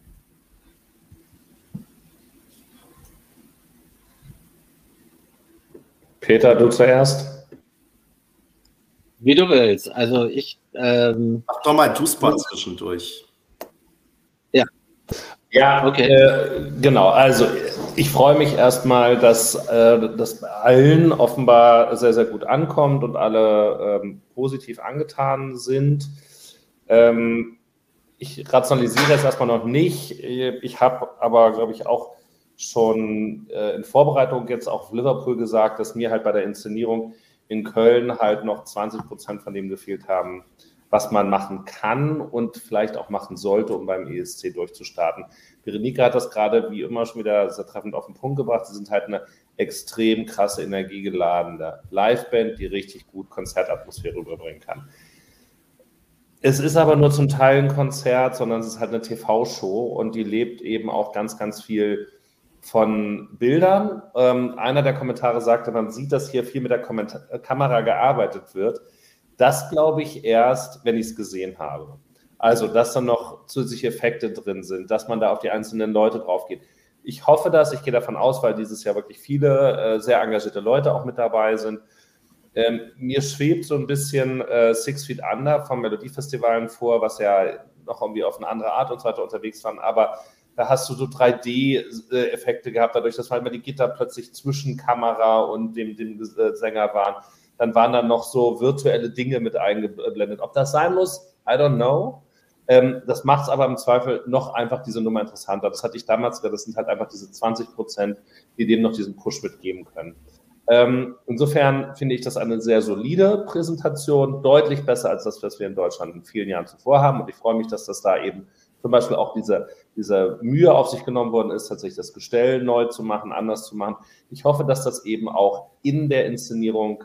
Peter, du zuerst. Wie du willst. Also ich. Ähm, Mach doch mal Du-Spot zwischendurch. Ja. Ja, okay. Äh, genau. Also ich freue mich erstmal, dass äh, das bei allen offenbar sehr, sehr gut ankommt und alle ähm, positiv angetan sind. Ähm, ich rationalisiere jetzt erstmal noch nicht. Ich habe aber, glaube ich, auch schon äh, in Vorbereitung jetzt auf Liverpool gesagt, dass mir halt bei der Inszenierung in Köln halt noch 20 Prozent von dem gefehlt haben, was man machen kann und vielleicht auch machen sollte, um beim ESC durchzustarten. Berenike hat das gerade wie immer schon wieder sehr treffend auf den Punkt gebracht. Sie sind halt eine extrem krasse, energiegeladene Liveband, die richtig gut Konzertatmosphäre rüberbringen kann. Es ist aber nur zum Teil ein Konzert, sondern es ist halt eine TV-Show und die lebt eben auch ganz, ganz viel von Bildern. Ähm, einer der Kommentare sagte, man sieht, dass hier viel mit der Kommentar Kamera gearbeitet wird. Das glaube ich erst, wenn ich es gesehen habe. Also, dass dann noch zusätzliche Effekte drin sind, dass man da auf die einzelnen Leute drauf geht. Ich hoffe das, ich gehe davon aus, weil dieses Jahr wirklich viele äh, sehr engagierte Leute auch mit dabei sind. Ähm, mir schwebt so ein bisschen äh, Six Feet Under vom Melodiefestivalen vor, was ja noch irgendwie auf eine andere Art und so weiter unterwegs waren. Aber da hast du so 3D-Effekte gehabt, dadurch, dass halt mal die Gitter plötzlich zwischen Kamera und dem, dem äh, Sänger waren. Dann waren da noch so virtuelle Dinge mit eingeblendet. Ob das sein muss, I don't know. Ähm, das macht es aber im Zweifel noch einfach diese Nummer interessanter. Das hatte ich damals, das sind halt einfach diese 20 Prozent, die dem noch diesen Push mitgeben können. Ähm, insofern finde ich das eine sehr solide Präsentation, deutlich besser als das, was wir in Deutschland in vielen Jahren zuvor haben. Und ich freue mich, dass das da eben zum Beispiel auch diese, diese Mühe auf sich genommen worden ist, tatsächlich das Gestell neu zu machen, anders zu machen. Ich hoffe, dass das eben auch in der Inszenierung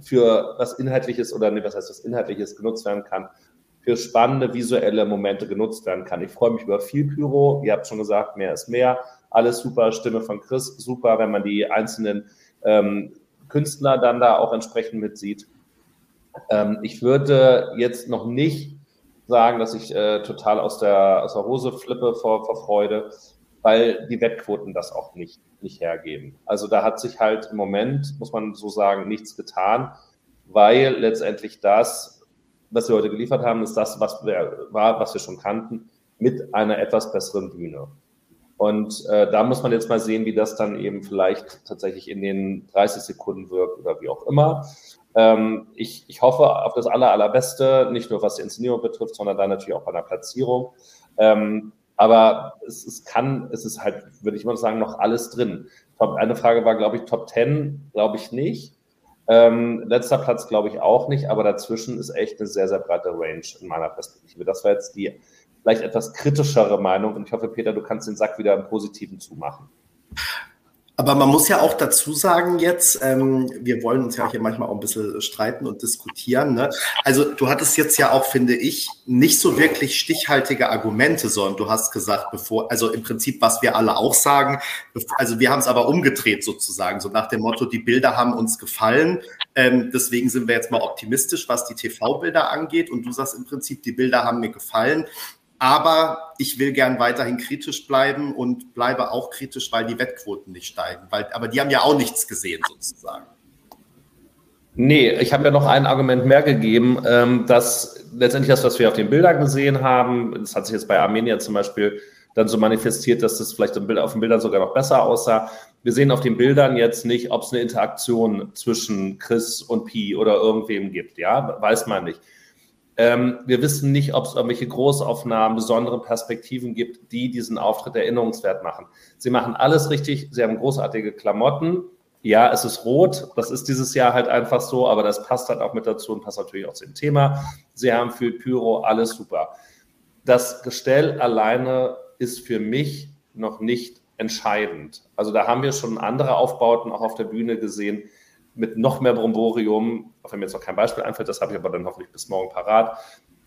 für was Inhaltliches oder nee, was heißt was Inhaltliches genutzt werden kann, für spannende visuelle Momente genutzt werden kann. Ich freue mich über viel Pyro. Ihr habt schon gesagt, mehr ist mehr. Alles super. Stimme von Chris, super, wenn man die einzelnen ähm, Künstler dann da auch entsprechend mitsieht. Ähm, ich würde jetzt noch nicht sagen, dass ich äh, total aus der, aus der Hose flippe vor, vor Freude, weil die Wettquoten das auch nicht, nicht hergeben. Also da hat sich halt im Moment, muss man so sagen, nichts getan, weil letztendlich das, was wir heute geliefert haben, ist das, was wir, war, was wir schon kannten, mit einer etwas besseren Bühne. Und äh, da muss man jetzt mal sehen, wie das dann eben vielleicht tatsächlich in den 30 Sekunden wirkt oder wie auch immer. Ähm, ich, ich hoffe auf das aller, allerbeste, nicht nur was die Inszenierung betrifft, sondern dann natürlich auch bei der Platzierung. Ähm, aber es, es kann, es ist halt, würde ich mal sagen, noch alles drin. Eine Frage war, glaube ich, Top 10, glaube ich nicht. Ähm, letzter Platz glaube ich auch nicht, aber dazwischen ist echt eine sehr, sehr breite Range in meiner Perspektive. Das war jetzt die vielleicht etwas kritischere Meinung und ich hoffe, Peter, du kannst den Sack wieder im Positiven zumachen. Aber man muss ja auch dazu sagen jetzt, ähm, wir wollen uns ja hier manchmal auch ein bisschen streiten und diskutieren. Ne? Also du hattest jetzt ja auch, finde ich, nicht so wirklich stichhaltige Argumente, sondern du hast gesagt, bevor, also im Prinzip, was wir alle auch sagen, also wir haben es aber umgedreht sozusagen, so nach dem Motto, die Bilder haben uns gefallen, ähm, deswegen sind wir jetzt mal optimistisch, was die TV-Bilder angeht. Und du sagst im Prinzip, die Bilder haben mir gefallen. Aber ich will gern weiterhin kritisch bleiben und bleibe auch kritisch, weil die Wettquoten nicht steigen. Weil, aber die haben ja auch nichts gesehen, sozusagen. Nee, ich habe ja noch ein Argument mehr gegeben, ähm, dass letztendlich das, was wir auf den Bildern gesehen haben, das hat sich jetzt bei Armenia zum Beispiel dann so manifestiert, dass das vielleicht auf den Bildern sogar noch besser aussah. Wir sehen auf den Bildern jetzt nicht, ob es eine Interaktion zwischen Chris und Pi oder irgendwem gibt. Ja, weiß man nicht. Ähm, wir wissen nicht, ob es irgendwelche Großaufnahmen, besondere Perspektiven gibt, die diesen Auftritt erinnerungswert machen. Sie machen alles richtig. Sie haben großartige Klamotten. Ja, es ist rot. Das ist dieses Jahr halt einfach so, aber das passt halt auch mit dazu und passt natürlich auch zu dem Thema. Sie haben für Pyro alles super. Das Gestell alleine ist für mich noch nicht entscheidend. Also da haben wir schon andere Aufbauten auch auf der Bühne gesehen, mit noch mehr Bromborium, auch wenn mir jetzt noch kein Beispiel einfällt, das habe ich aber dann hoffentlich bis morgen parat,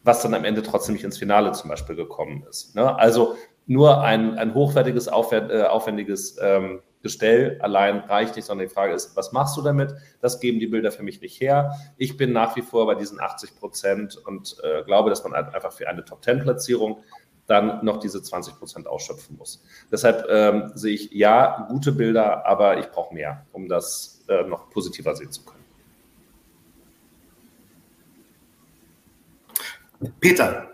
was dann am Ende trotzdem nicht ins Finale zum Beispiel gekommen ist. Ne? Also nur ein, ein hochwertiges, äh, aufwendiges ähm, Gestell allein reicht nicht, sondern die Frage ist, was machst du damit? Das geben die Bilder für mich nicht her. Ich bin nach wie vor bei diesen 80 Prozent und äh, glaube, dass man einfach für eine Top-10-Platzierung dann noch diese 20 Prozent ausschöpfen muss. Deshalb ähm, sehe ich ja gute Bilder, aber ich brauche mehr, um das äh, noch positiver sehen zu können. Peter.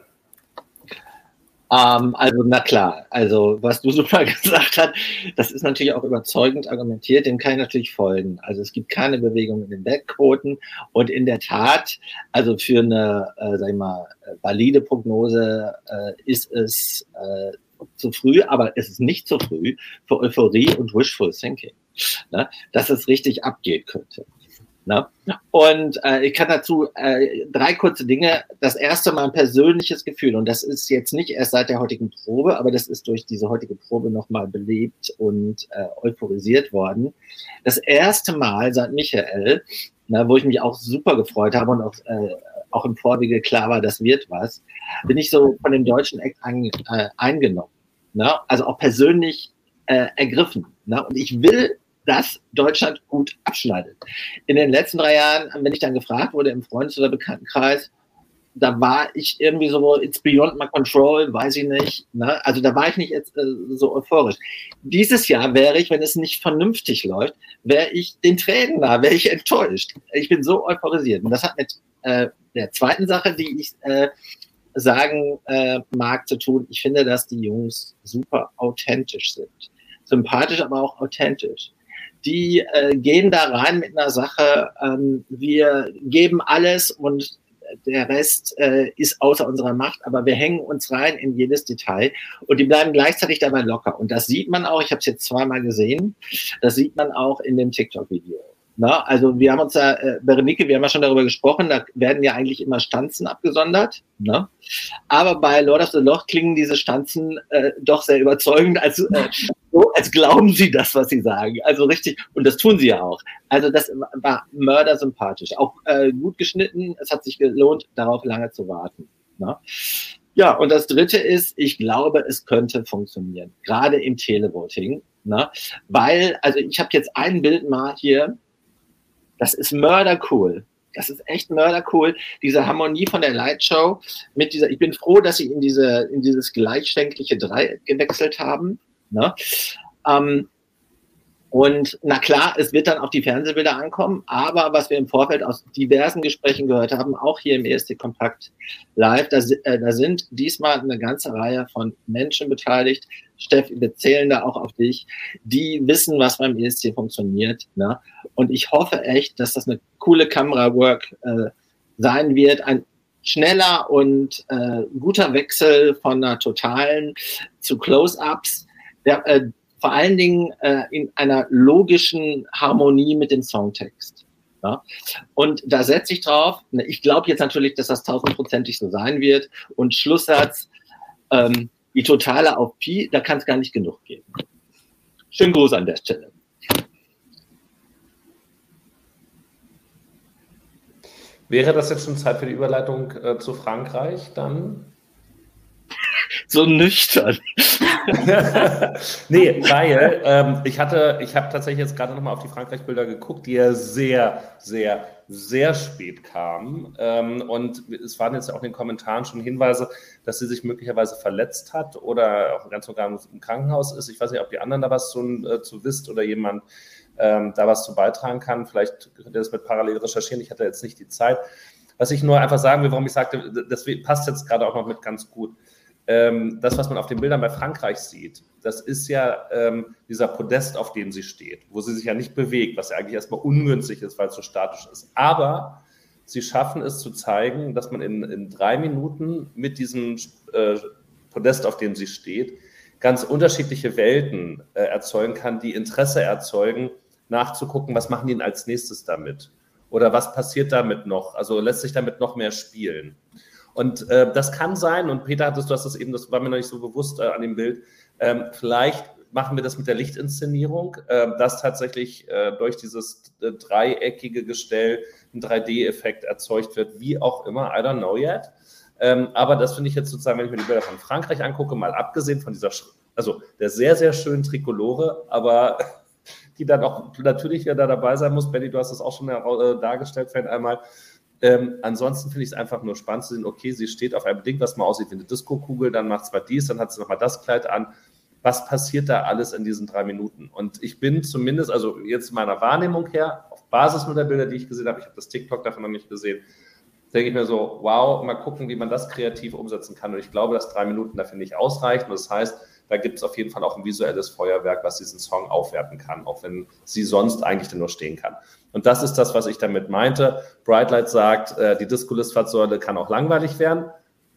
Ähm, also, na klar, also was du super gesagt hast, das ist natürlich auch überzeugend argumentiert, dem kann ich natürlich folgen. Also es gibt keine Bewegung in den Wettquoten und in der Tat, also für eine, äh, sag ich mal, valide Prognose äh, ist es äh, zu früh, aber es ist nicht zu früh für Euphorie und Wishful Thinking ne, dass es richtig abgehen könnte. Ne? Und äh, ich kann dazu äh, drei kurze Dinge. Das erste Mal ein persönliches Gefühl, und das ist jetzt nicht erst seit der heutigen Probe, aber das ist durch diese heutige Probe nochmal belebt und äh, euphorisiert worden. Das erste Mal seit Michael, na, wo ich mich auch super gefreut habe und auch, äh, auch im Vorwege klar war, das wird was, bin ich so von dem deutschen Act ein, äh, eingenommen. Ne? Also auch persönlich äh, ergriffen. Ne? Und ich will dass Deutschland gut abschneidet. In den letzten drei Jahren, wenn ich dann gefragt wurde im Freundes- oder Bekanntenkreis, da war ich irgendwie so, it's beyond my control, weiß ich nicht. Ne? Also da war ich nicht jetzt, äh, so euphorisch. Dieses Jahr wäre ich, wenn es nicht vernünftig läuft, wäre ich den Tränen nah, wäre ich enttäuscht. Ich bin so euphorisiert. Und das hat mit äh, der zweiten Sache, die ich äh, sagen äh, mag, zu tun. Ich finde, dass die Jungs super authentisch sind. Sympathisch, aber auch authentisch die äh, gehen da rein mit einer Sache, ähm, wir geben alles und der Rest äh, ist außer unserer Macht, aber wir hängen uns rein in jedes Detail und die bleiben gleichzeitig dabei locker. Und das sieht man auch, ich habe es jetzt zweimal gesehen, das sieht man auch in dem TikTok-Video. Na, also wir haben uns da, äh, Berenike, wir haben ja schon darüber gesprochen, da werden ja eigentlich immer Stanzen abgesondert. Ne? Aber bei Lord of the Loch klingen diese Stanzen äh, doch sehr überzeugend, als, äh, so, als glauben sie das, was sie sagen. Also richtig, und das tun sie ja auch. Also das war mördersympathisch. Auch äh, gut geschnitten, es hat sich gelohnt, darauf lange zu warten. Ne? Ja, und das Dritte ist, ich glaube, es könnte funktionieren, gerade im Televoting. Ne? Weil, also ich habe jetzt ein Bild mal hier, das ist mördercool. Das ist echt mördercool. Diese Harmonie von der Lightshow mit dieser, ich bin froh, dass sie in diese, in dieses gleichschenkliche Dreieck gewechselt haben. Ne? Ähm, und na klar, es wird dann auf die Fernsehbilder ankommen, aber was wir im Vorfeld aus diversen Gesprächen gehört haben, auch hier im ESC Kompakt Live, da, äh, da sind diesmal eine ganze Reihe von Menschen beteiligt. Steffi, wir zählen da auch auf dich, die wissen, was beim ESC funktioniert. Ne? Und ich hoffe echt, dass das eine coole Kamerawork äh, sein wird, ein schneller und äh, guter Wechsel von einer totalen zu Close-ups. Der, äh, vor allen Dingen äh, in einer logischen Harmonie mit dem Songtext. Ja? Und da setze ich drauf. Ne, ich glaube jetzt natürlich, dass das tausendprozentig so sein wird. Und Schlusssatz, ähm, die totale auf Pi, da kann es gar nicht genug geben. Schönen Gruß an der Stelle. Wäre das jetzt schon Zeit für die Überleitung äh, zu Frankreich dann? So nüchtern. nee, weil ähm, ich hatte, ich habe tatsächlich jetzt gerade nochmal auf die Frankreich-Bilder geguckt, die ja sehr, sehr, sehr spät kamen. Ähm, und es waren jetzt auch in den Kommentaren schon Hinweise, dass sie sich möglicherweise verletzt hat oder auch ganz sogar im Krankenhaus ist. Ich weiß nicht, ob die anderen da was zu, äh, zu wisst oder jemand ähm, da was zu beitragen kann. Vielleicht könnt ihr das mit parallel recherchieren. Ich hatte jetzt nicht die Zeit. Was ich nur einfach sagen will, warum ich sagte, das passt jetzt gerade auch noch mit ganz gut ähm, das, was man auf den Bildern bei Frankreich sieht, das ist ja ähm, dieser Podest, auf dem sie steht, wo sie sich ja nicht bewegt, was ja eigentlich erstmal ungünstig ist, weil es so statisch ist. Aber sie schaffen es zu zeigen, dass man in, in drei Minuten mit diesem äh, Podest, auf dem sie steht, ganz unterschiedliche Welten äh, erzeugen kann, die Interesse erzeugen, nachzugucken, was machen die denn als nächstes damit? Oder was passiert damit noch? Also lässt sich damit noch mehr spielen? Und äh, das kann sein, und Peter hattest du hast das eben, das war mir noch nicht so bewusst äh, an dem Bild, ähm, vielleicht machen wir das mit der Lichtinszenierung, äh, dass tatsächlich äh, durch dieses äh, dreieckige Gestell ein 3D-Effekt erzeugt wird, wie auch immer, I don't know yet. Ähm, aber das finde ich jetzt sozusagen, wenn ich mir die Bilder von Frankreich angucke, mal abgesehen von dieser, also der sehr, sehr schönen Trikolore, aber die dann auch natürlich wieder dabei sein muss. Benny, du hast das auch schon äh, dargestellt, Fan einmal ähm, ansonsten finde ich es einfach nur spannend zu sehen, okay, sie steht auf einem Ding, was mal aussieht wie eine Disco-Kugel, dann macht zwar dies, dann hat sie nochmal das Kleid an. Was passiert da alles in diesen drei Minuten? Und ich bin zumindest, also jetzt meiner Wahrnehmung her, auf Basis nur der Bilder, die ich gesehen habe, ich habe das TikTok davon noch nicht gesehen, denke ich mir so, wow, mal gucken, wie man das kreativ umsetzen kann. Und ich glaube, dass drei Minuten dafür nicht ausreichen. das heißt, da gibt es auf jeden Fall auch ein visuelles Feuerwerk, was diesen Song aufwerten kann, auch wenn sie sonst eigentlich nur stehen kann. Und das ist das, was ich damit meinte. Brightlight sagt, äh, die Disco-Listfahrtsäule kann auch langweilig werden.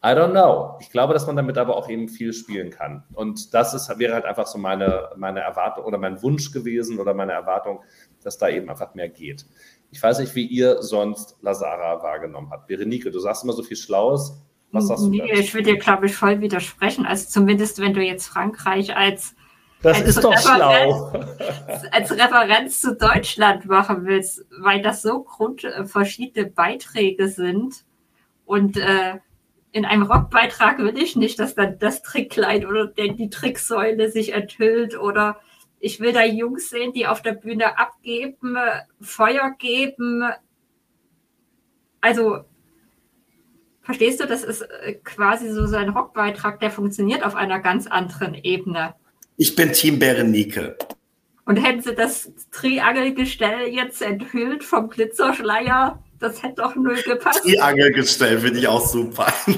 I don't know. Ich glaube, dass man damit aber auch eben viel spielen kann. Und das ist, wäre halt einfach so meine, meine Erwartung oder mein Wunsch gewesen oder meine Erwartung, dass da eben einfach mehr geht. Ich weiß nicht, wie ihr sonst Lazara wahrgenommen habt. Berenike, du sagst immer so viel Schlaues. Was sagst du? Nee, ich würde dir, glaube ich, voll widersprechen. Also zumindest, wenn du jetzt Frankreich als das als ist doch schlau. Als Referenz zu Deutschland machen willst, weil das so grund äh, verschiedene Beiträge sind. Und äh, in einem Rockbeitrag will ich nicht, dass dann das Trickkleid oder die Tricksäule sich enthüllt oder ich will da Jungs sehen, die auf der Bühne abgeben, Feuer geben. Also Verstehst du, das ist äh, quasi so ein Rockbeitrag, der funktioniert auf einer ganz anderen Ebene. Ich bin Team Berenike. Und hätten sie das Triangelgestell jetzt enthüllt vom Glitzerschleier, das hätte doch null gepasst. Triangelgestell finde ich auch super.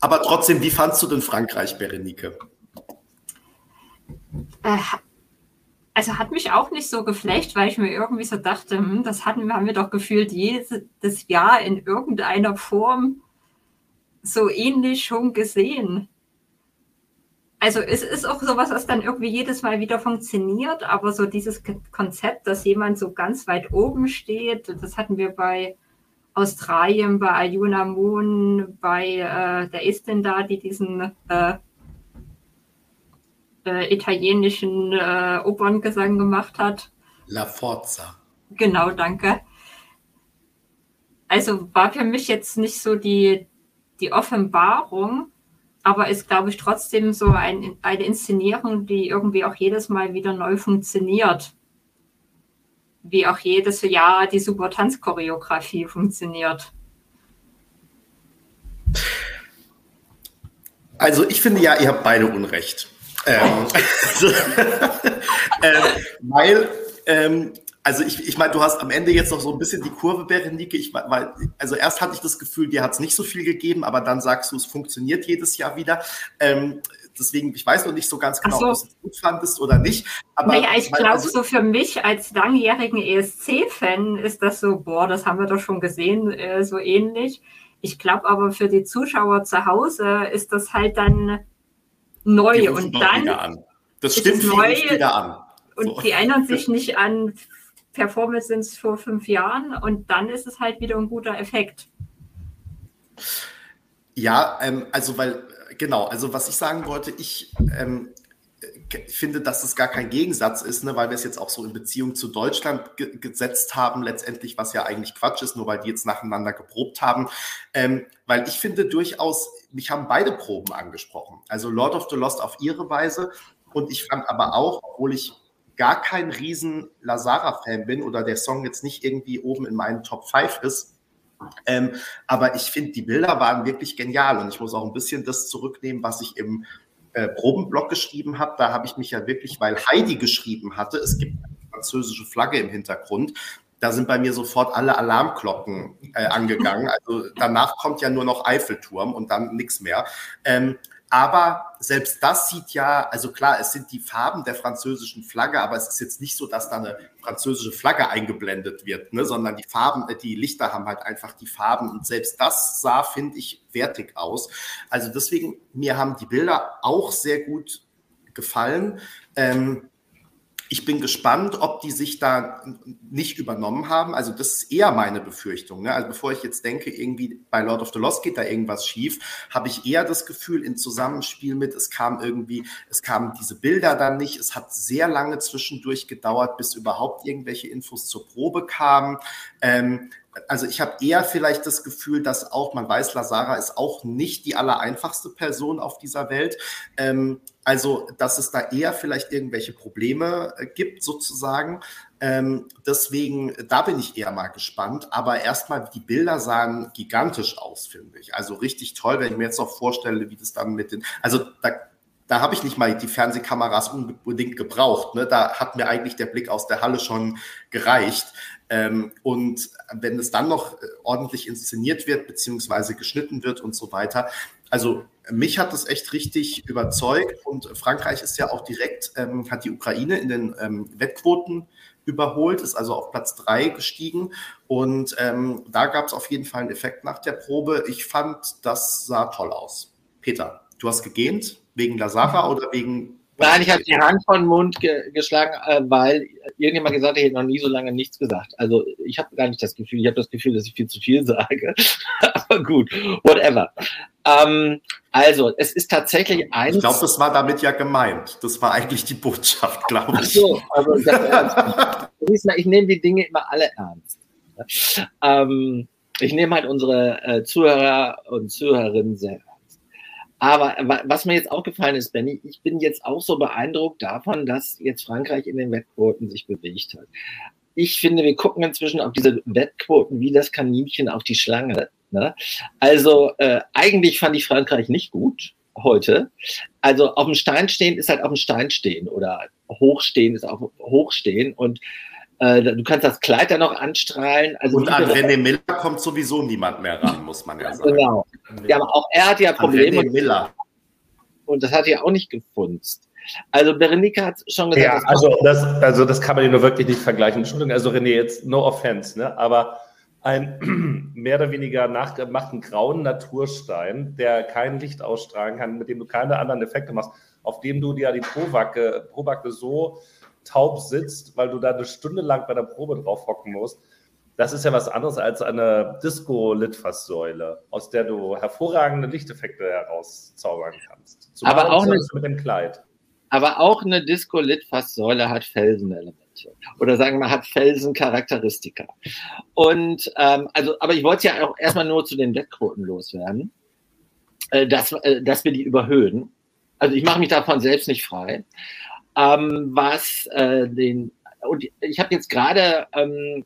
Aber trotzdem, wie fandst du denn Frankreich, Berenike? Äh, also hat mich auch nicht so geflecht, weil ich mir irgendwie so dachte, hm, das hatten, haben wir doch gefühlt jedes Jahr in irgendeiner Form so ähnlich schon gesehen. Also es ist auch sowas, was dann irgendwie jedes Mal wieder funktioniert, aber so dieses Konzept, dass jemand so ganz weit oben steht, das hatten wir bei Australien, bei Ayuna Moon, bei äh, der ist denn da, die diesen äh, äh, italienischen äh, Operngesang gemacht hat. La Forza. Genau, danke. Also war für mich jetzt nicht so die, die Offenbarung, aber ist, glaube ich, trotzdem so ein, eine Inszenierung, die irgendwie auch jedes Mal wieder neu funktioniert. Wie auch jedes Jahr die Super Tanzchoreografie funktioniert. Also ich finde ja, ihr habt beide Unrecht. Ähm, also, äh, weil, ähm, also ich, ich meine, du hast am Ende jetzt noch so ein bisschen die Kurve, Berenike. Ich, weil, also erst hatte ich das Gefühl, dir hat es nicht so viel gegeben, aber dann sagst du, es funktioniert jedes Jahr wieder. Ähm, deswegen, ich weiß noch nicht so ganz genau, so. ob du es gut fandest oder nicht. Aber naja, ich glaube, also, so für mich als langjährigen ESC-Fan ist das so, boah, das haben wir doch schon gesehen, äh, so ähnlich. Ich glaube aber für die Zuschauer zu Hause ist das halt dann neu und dann Das stimmt viel wieder an. Und so. die erinnern sich nicht an Performances vor fünf Jahren und dann ist es halt wieder ein guter Effekt. Ja, ähm, also weil, genau, also was ich sagen wollte, ich ähm, finde, dass es gar kein Gegensatz ist, ne, weil wir es jetzt auch so in Beziehung zu Deutschland ge gesetzt haben, letztendlich, was ja eigentlich Quatsch ist, nur weil die jetzt nacheinander geprobt haben. Ähm, weil ich finde durchaus, mich haben beide Proben angesprochen. Also Lord of the Lost auf ihre Weise und ich fand aber auch, obwohl ich gar kein riesen Lazara-Fan bin oder der Song jetzt nicht irgendwie oben in meinen Top 5 ist, ähm, aber ich finde, die Bilder waren wirklich genial und ich muss auch ein bisschen das zurücknehmen, was ich im äh, Probenblock geschrieben habe. Da habe ich mich ja wirklich, weil Heidi geschrieben hatte, es gibt eine französische Flagge im Hintergrund. Da sind bei mir sofort alle Alarmglocken äh, angegangen. Also danach kommt ja nur noch Eiffelturm und dann nichts mehr. Ähm, aber selbst das sieht ja, also klar, es sind die Farben der französischen Flagge, aber es ist jetzt nicht so, dass da eine französische Flagge eingeblendet wird, ne, sondern die Farben, äh, die Lichter haben halt einfach die Farben und selbst das sah, finde ich, wertig aus. Also deswegen, mir haben die Bilder auch sehr gut gefallen. Ähm, ich bin gespannt, ob die sich da nicht übernommen haben. Also das ist eher meine Befürchtung. Ne? Also bevor ich jetzt denke, irgendwie bei Lord of the Lost geht da irgendwas schief, habe ich eher das Gefühl in Zusammenspiel mit, es kam irgendwie, es kamen diese Bilder dann nicht. Es hat sehr lange zwischendurch gedauert, bis überhaupt irgendwelche Infos zur Probe kamen. Ähm, also ich habe eher vielleicht das Gefühl, dass auch, man weiß, Lazara ist auch nicht die allereinfachste Person auf dieser Welt. Ähm, also, dass es da eher vielleicht irgendwelche Probleme äh, gibt, sozusagen. Ähm, deswegen, da bin ich eher mal gespannt. Aber erstmal, die Bilder sahen gigantisch aus, finde ich. Also richtig toll, wenn ich mir jetzt auch vorstelle, wie das dann mit den, also da da habe ich nicht mal die Fernsehkameras unbedingt gebraucht. Ne? Da hat mir eigentlich der Blick aus der Halle schon gereicht. Ähm, und wenn es dann noch äh, ordentlich inszeniert wird, beziehungsweise geschnitten wird und so weiter. Also mich hat das echt richtig überzeugt und Frankreich ist ja auch direkt, ähm, hat die Ukraine in den ähm, Wettquoten überholt, ist also auf Platz drei gestiegen und ähm, da gab es auf jeden Fall einen Effekt nach der Probe. Ich fand, das sah toll aus. Peter, du hast gegähnt wegen Lazara oder wegen Nein, ich habe die Hand von den Mund ge geschlagen, äh, weil irgendjemand gesagt hat, ich hätte noch nie so lange nichts gesagt. Also ich habe gar nicht das Gefühl, ich habe das Gefühl, dass ich viel zu viel sage. Aber gut, whatever. Ähm, also, es ist tatsächlich eins. Ich glaube, das war damit ja gemeint. Das war eigentlich die Botschaft, glaube ich. Ach so, also ich nehme die Dinge immer alle ernst. Ähm, ich nehme halt unsere äh, Zuhörer und Zuhörerinnen sehr aber was mir jetzt auch gefallen ist, Benny, ich bin jetzt auch so beeindruckt davon, dass jetzt Frankreich in den Wettquoten sich bewegt hat. Ich finde, wir gucken inzwischen auf diese Wettquoten wie das Kaninchen auf die Schlange. Ne? Also äh, eigentlich fand ich Frankreich nicht gut heute. Also auf dem Stein stehen ist halt auf dem Stein stehen oder hochstehen ist auf hochstehen und äh, du kannst das Kleid dann noch anstrahlen. Also und an René Miller kommt sowieso niemand mehr ran, muss man ja sagen. Genau. Ja, aber auch er hat ja Probleme. René Miller. Und das hat er auch nicht gefunzt. Also Berenika hat schon gesagt. Ja, also das, also das kann man ja nur wirklich nicht vergleichen. Entschuldigung, also René, jetzt no offense, ne? aber ein mehr oder weniger nachgemachten grauen Naturstein, der kein Licht ausstrahlen kann, mit dem du keine anderen Effekte machst, auf dem du dir die Probacke, Probacke so taub sitzt, weil du da eine Stunde lang bei der Probe drauf hocken musst. Das ist ja was anderes als eine Disco-Litfaßsäule, aus der du hervorragende Lichteffekte herauszaubern kannst. Zumal aber auch eine, mit dem Kleid. Aber auch eine Disco-Litfaßsäule hat Felsenelemente. Oder sagen wir hat Felsencharakteristika. Und ähm, also, aber ich wollte ja auch erstmal nur zu den Wettquoten loswerden, äh, dass, äh, dass wir die überhöhen. Also ich mache mich davon selbst nicht frei ähm, was äh, den und ich habe jetzt gerade ähm,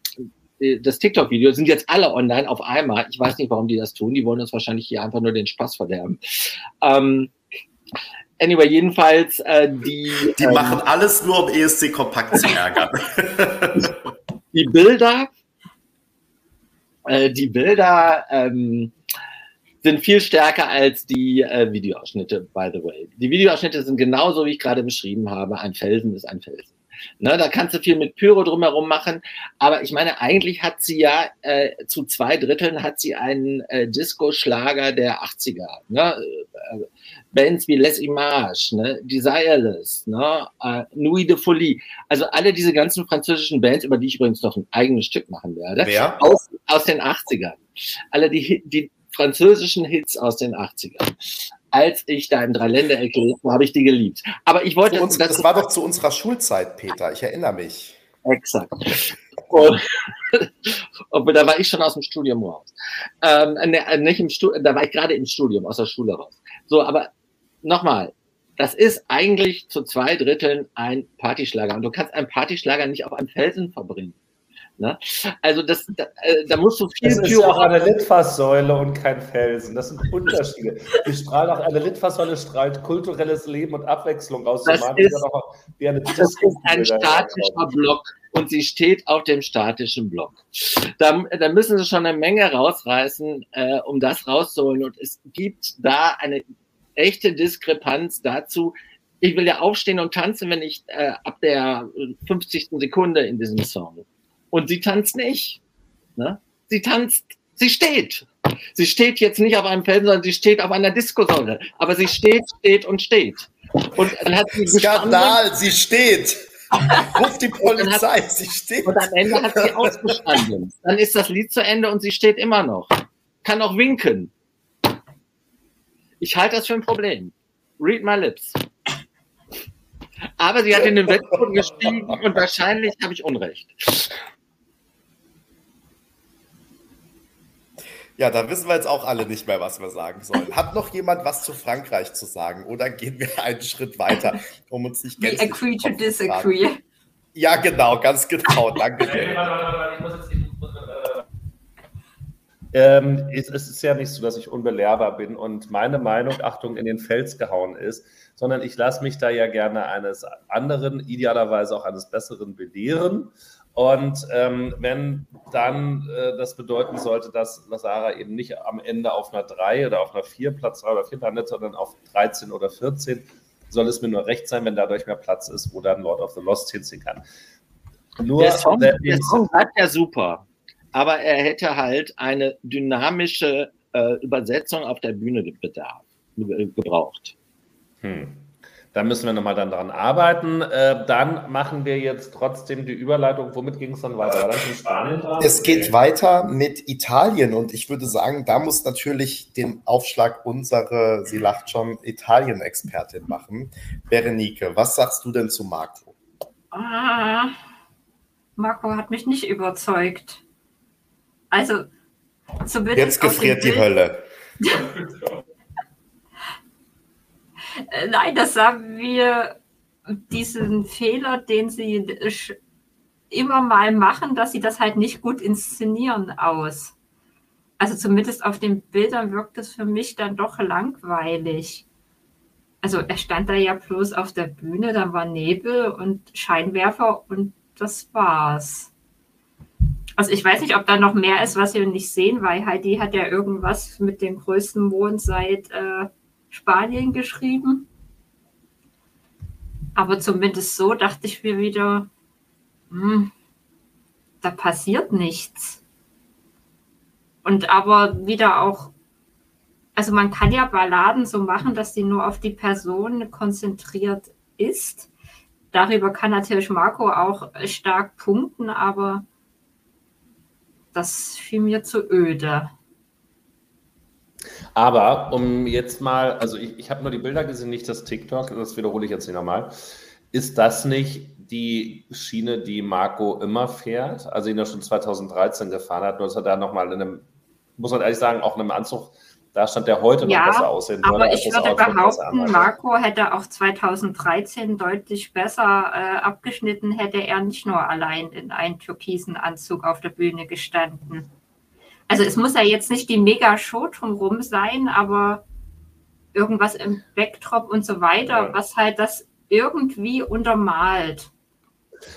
das TikTok-Video sind jetzt alle online auf einmal. Ich weiß nicht, warum die das tun. Die wollen uns wahrscheinlich hier einfach nur den Spaß verderben. Ähm, anyway, jedenfalls äh, die. Die ähm, machen alles nur, um ESC kompakt zu ärgern. die Bilder, äh, die Bilder ähm, sind viel stärker als die äh, Videoausschnitte, by the way. Die Videoausschnitte sind genauso, wie ich gerade beschrieben habe. Ein Felsen ist ein Felsen. Ne, da kannst du viel mit Pyro drumherum machen. Aber ich meine, eigentlich hat sie ja äh, zu zwei Dritteln hat sie einen äh, Disco-Schlager der 80er. Ne? Äh, Bands wie Les Images, ne? Desireless, ne? äh, Nuit de Folie. Also alle diese ganzen französischen Bands, über die ich übrigens noch ein eigenes Stück machen werde. Wer? Aus, aus den 80ern. Alle die, die französischen Hits aus den 80ern als ich da im Dreiländereck gelebt habe, ich die geliebt. Aber ich wollte. Uns, das war doch zu unserer Schulzeit, Peter. Ich erinnere mich. Exakt. Und, und da war ich schon aus dem Studium raus. Ähm, ne, nicht im Stu da war ich gerade im Studium, aus der Schule raus. So, aber nochmal, das ist eigentlich zu zwei Dritteln ein Partyschlager. Und du kannst einen Partyschlager nicht auf einem Felsen verbringen. Ne? Also das, da, äh, da musst du viel Das ist ja auch eine Litfaßsäule und kein Felsen. Das sind Unterschiede. Die strahlt auch eine Litfaßsäule strahlt kulturelles Leben und Abwechslung aus. Das, ist, das ist ein statischer Block und sie steht auf dem statischen Block. Da, da müssen sie schon eine Menge rausreißen, äh, um das rauszuholen. Und es gibt da eine echte Diskrepanz dazu. Ich will ja aufstehen und tanzen, wenn ich äh, ab der 50. Sekunde in diesem Song und sie tanzt nicht. Ne? Sie tanzt, sie steht. Sie steht jetzt nicht auf einem Felsen, sondern sie steht auf einer Diskosäule. Aber sie steht, steht und steht. Und dann hat sie Skandal, sie steht. Ruf die Polizei, hat, sie steht. Und am Ende hat sie ausgestanden. Dann ist das Lied zu Ende und sie steht immer noch. Kann auch winken. Ich halte das für ein Problem. Read my lips. Aber sie hat in den Wettbewerb gestiegen und wahrscheinlich habe ich Unrecht. Ja, da wissen wir jetzt auch alle nicht mehr, was wir sagen sollen. Hat noch jemand was zu Frankreich zu sagen? Oder gehen wir einen Schritt weiter, um uns nicht gänzlich... We agree to disagree. Ja, genau, ganz genau. Danke. ähm, es, es ist ja nicht so, dass ich unbelehrbar bin und meine Meinung, Achtung, in den Fels gehauen ist, sondern ich lasse mich da ja gerne eines anderen, idealerweise auch eines Besseren belehren. Und ähm, wenn dann äh, das bedeuten sollte, dass Lazara eben nicht am Ende auf einer 3 oder auf einer 4, Platz 3 oder 4 landet, sondern auf 13 oder 14, soll es mir nur recht sein, wenn dadurch mehr Platz ist, wo dann Lord of the Lost hinziehen kann. Nur der Song, der, der Song hat ja super, aber er hätte halt eine dynamische äh, Übersetzung auf der Bühne bedarf, gebraucht. Hm. Da müssen wir nochmal dann dran arbeiten. Äh, dann machen wir jetzt trotzdem die Überleitung. Womit ging es dann weiter? Dann es geht weiter mit Italien und ich würde sagen, da muss natürlich den Aufschlag unsere, sie lacht schon, Italien-Expertin machen. Berenike, was sagst du denn zu Marco? Ah, Marco hat mich nicht überzeugt. Also, zumindest. Jetzt gefriert die Hölle. Äh, nein, das sagen wir diesen Fehler, den sie immer mal machen, dass sie das halt nicht gut inszenieren aus. Also zumindest auf den Bildern wirkt es für mich dann doch langweilig. Also er stand da ja bloß auf der Bühne, da war Nebel und Scheinwerfer und das war's. Also ich weiß nicht, ob da noch mehr ist, was wir nicht sehen, weil Heidi hat ja irgendwas mit dem größten Mond seit äh, Spanien geschrieben. Aber zumindest so dachte ich mir wieder, hm, da passiert nichts. Und aber wieder auch, also man kann ja Balladen so machen, dass die nur auf die Person konzentriert ist. Darüber kann natürlich Marco auch stark punkten, aber das fiel mir zu öde. Aber um jetzt mal, also ich, ich habe nur die Bilder gesehen, nicht das TikTok, das wiederhole ich jetzt nicht nochmal. Ist das nicht die Schiene, die Marco immer fährt? Also ihn ja schon 2013 gefahren hat, nur dass er da nochmal in einem, muss man ehrlich sagen, auch in einem Anzug da stand der heute ja, noch besser aussehen würde. Aber ich würde behaupten, Marco hätte auch 2013 deutlich besser äh, abgeschnitten, hätte er nicht nur allein in einem türkisen Anzug auf der Bühne gestanden. Also es muss ja jetzt nicht die Mega-Show drumherum sein, aber irgendwas im Backdrop und so weiter, ja. was halt das irgendwie untermalt.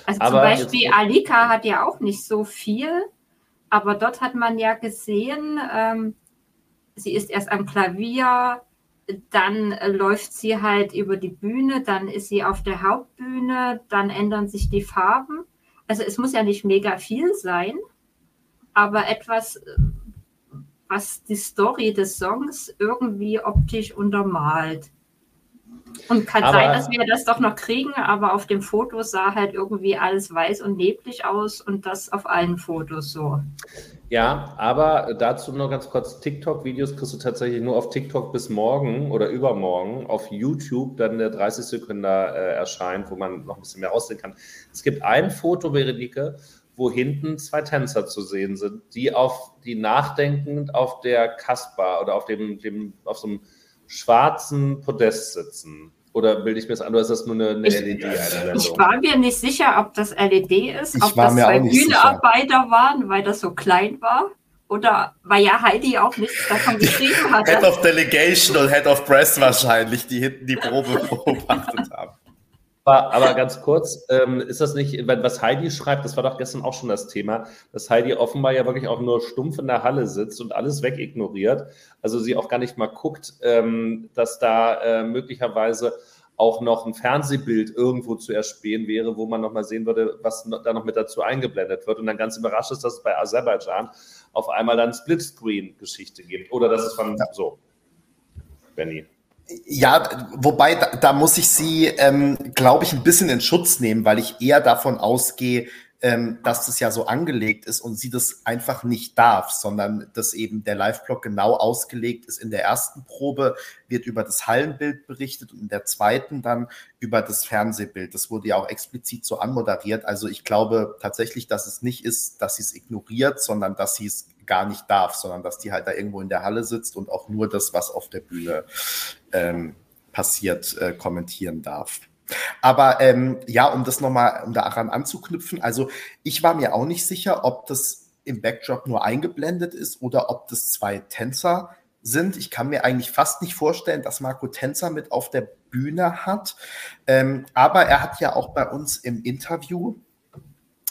Also aber zum Beispiel Alika hat ja auch nicht so viel, aber dort hat man ja gesehen, ähm, sie ist erst am Klavier, dann läuft sie halt über die Bühne, dann ist sie auf der Hauptbühne, dann ändern sich die Farben. Also es muss ja nicht mega viel sein, aber etwas, was die Story des Songs irgendwie optisch untermalt. Und kann aber, sein, dass wir das doch noch kriegen, aber auf dem Foto sah halt irgendwie alles weiß und neblig aus und das auf allen Fotos so. Ja, aber dazu nur ganz kurz: TikTok-Videos kriegst du tatsächlich nur auf TikTok bis morgen oder übermorgen. Auf YouTube dann der 30 Sekunden äh, erscheint, wo man noch ein bisschen mehr aussehen kann. Es gibt ein Foto, Berenike, wo hinten zwei Tänzer zu sehen sind, die auf die nachdenkend auf der Kasper oder auf dem, dem auf so einem schwarzen Podest sitzen. Oder bilde ich mir das an, oder ist das nur eine, eine ich, LED? Ich war mir nicht sicher, ob das LED ist, ich ob das zwei Bühnenarbeiter waren, weil das so klein war. Oder weil ja Heidi auch nichts davon geschrieben hat. Head of Delegation und Head of Press wahrscheinlich, die hinten die Probe beobachtet haben. Aber, aber ganz kurz, ähm, ist das nicht, was Heidi schreibt, das war doch gestern auch schon das Thema, dass Heidi offenbar ja wirklich auch nur stumpf in der Halle sitzt und alles wegignoriert. Also sie auch gar nicht mal guckt, ähm, dass da äh, möglicherweise auch noch ein Fernsehbild irgendwo zu erspähen wäre, wo man noch mal sehen würde, was da noch mit dazu eingeblendet wird. Und dann ganz überrascht ist, dass es bei Aserbaidschan auf einmal dann Splitscreen-Geschichte gibt. Oder dass es von so. Benny. Ja, wobei da, da muss ich sie, ähm, glaube ich, ein bisschen in Schutz nehmen, weil ich eher davon ausgehe, ähm, dass das ja so angelegt ist und sie das einfach nicht darf, sondern dass eben der Live-Blog genau ausgelegt ist. In der ersten Probe wird über das Hallenbild berichtet und in der zweiten dann über das Fernsehbild. Das wurde ja auch explizit so anmoderiert. Also ich glaube tatsächlich, dass es nicht ist, dass sie es ignoriert, sondern dass sie es gar nicht darf, sondern dass die halt da irgendwo in der Halle sitzt und auch nur das, was auf der Bühne ähm, passiert, äh, kommentieren darf. Aber ähm, ja, um das nochmal, um daran anzuknüpfen, also ich war mir auch nicht sicher, ob das im Backdrop nur eingeblendet ist oder ob das zwei Tänzer sind. Ich kann mir eigentlich fast nicht vorstellen, dass Marco Tänzer mit auf der Bühne hat. Ähm, aber er hat ja auch bei uns im Interview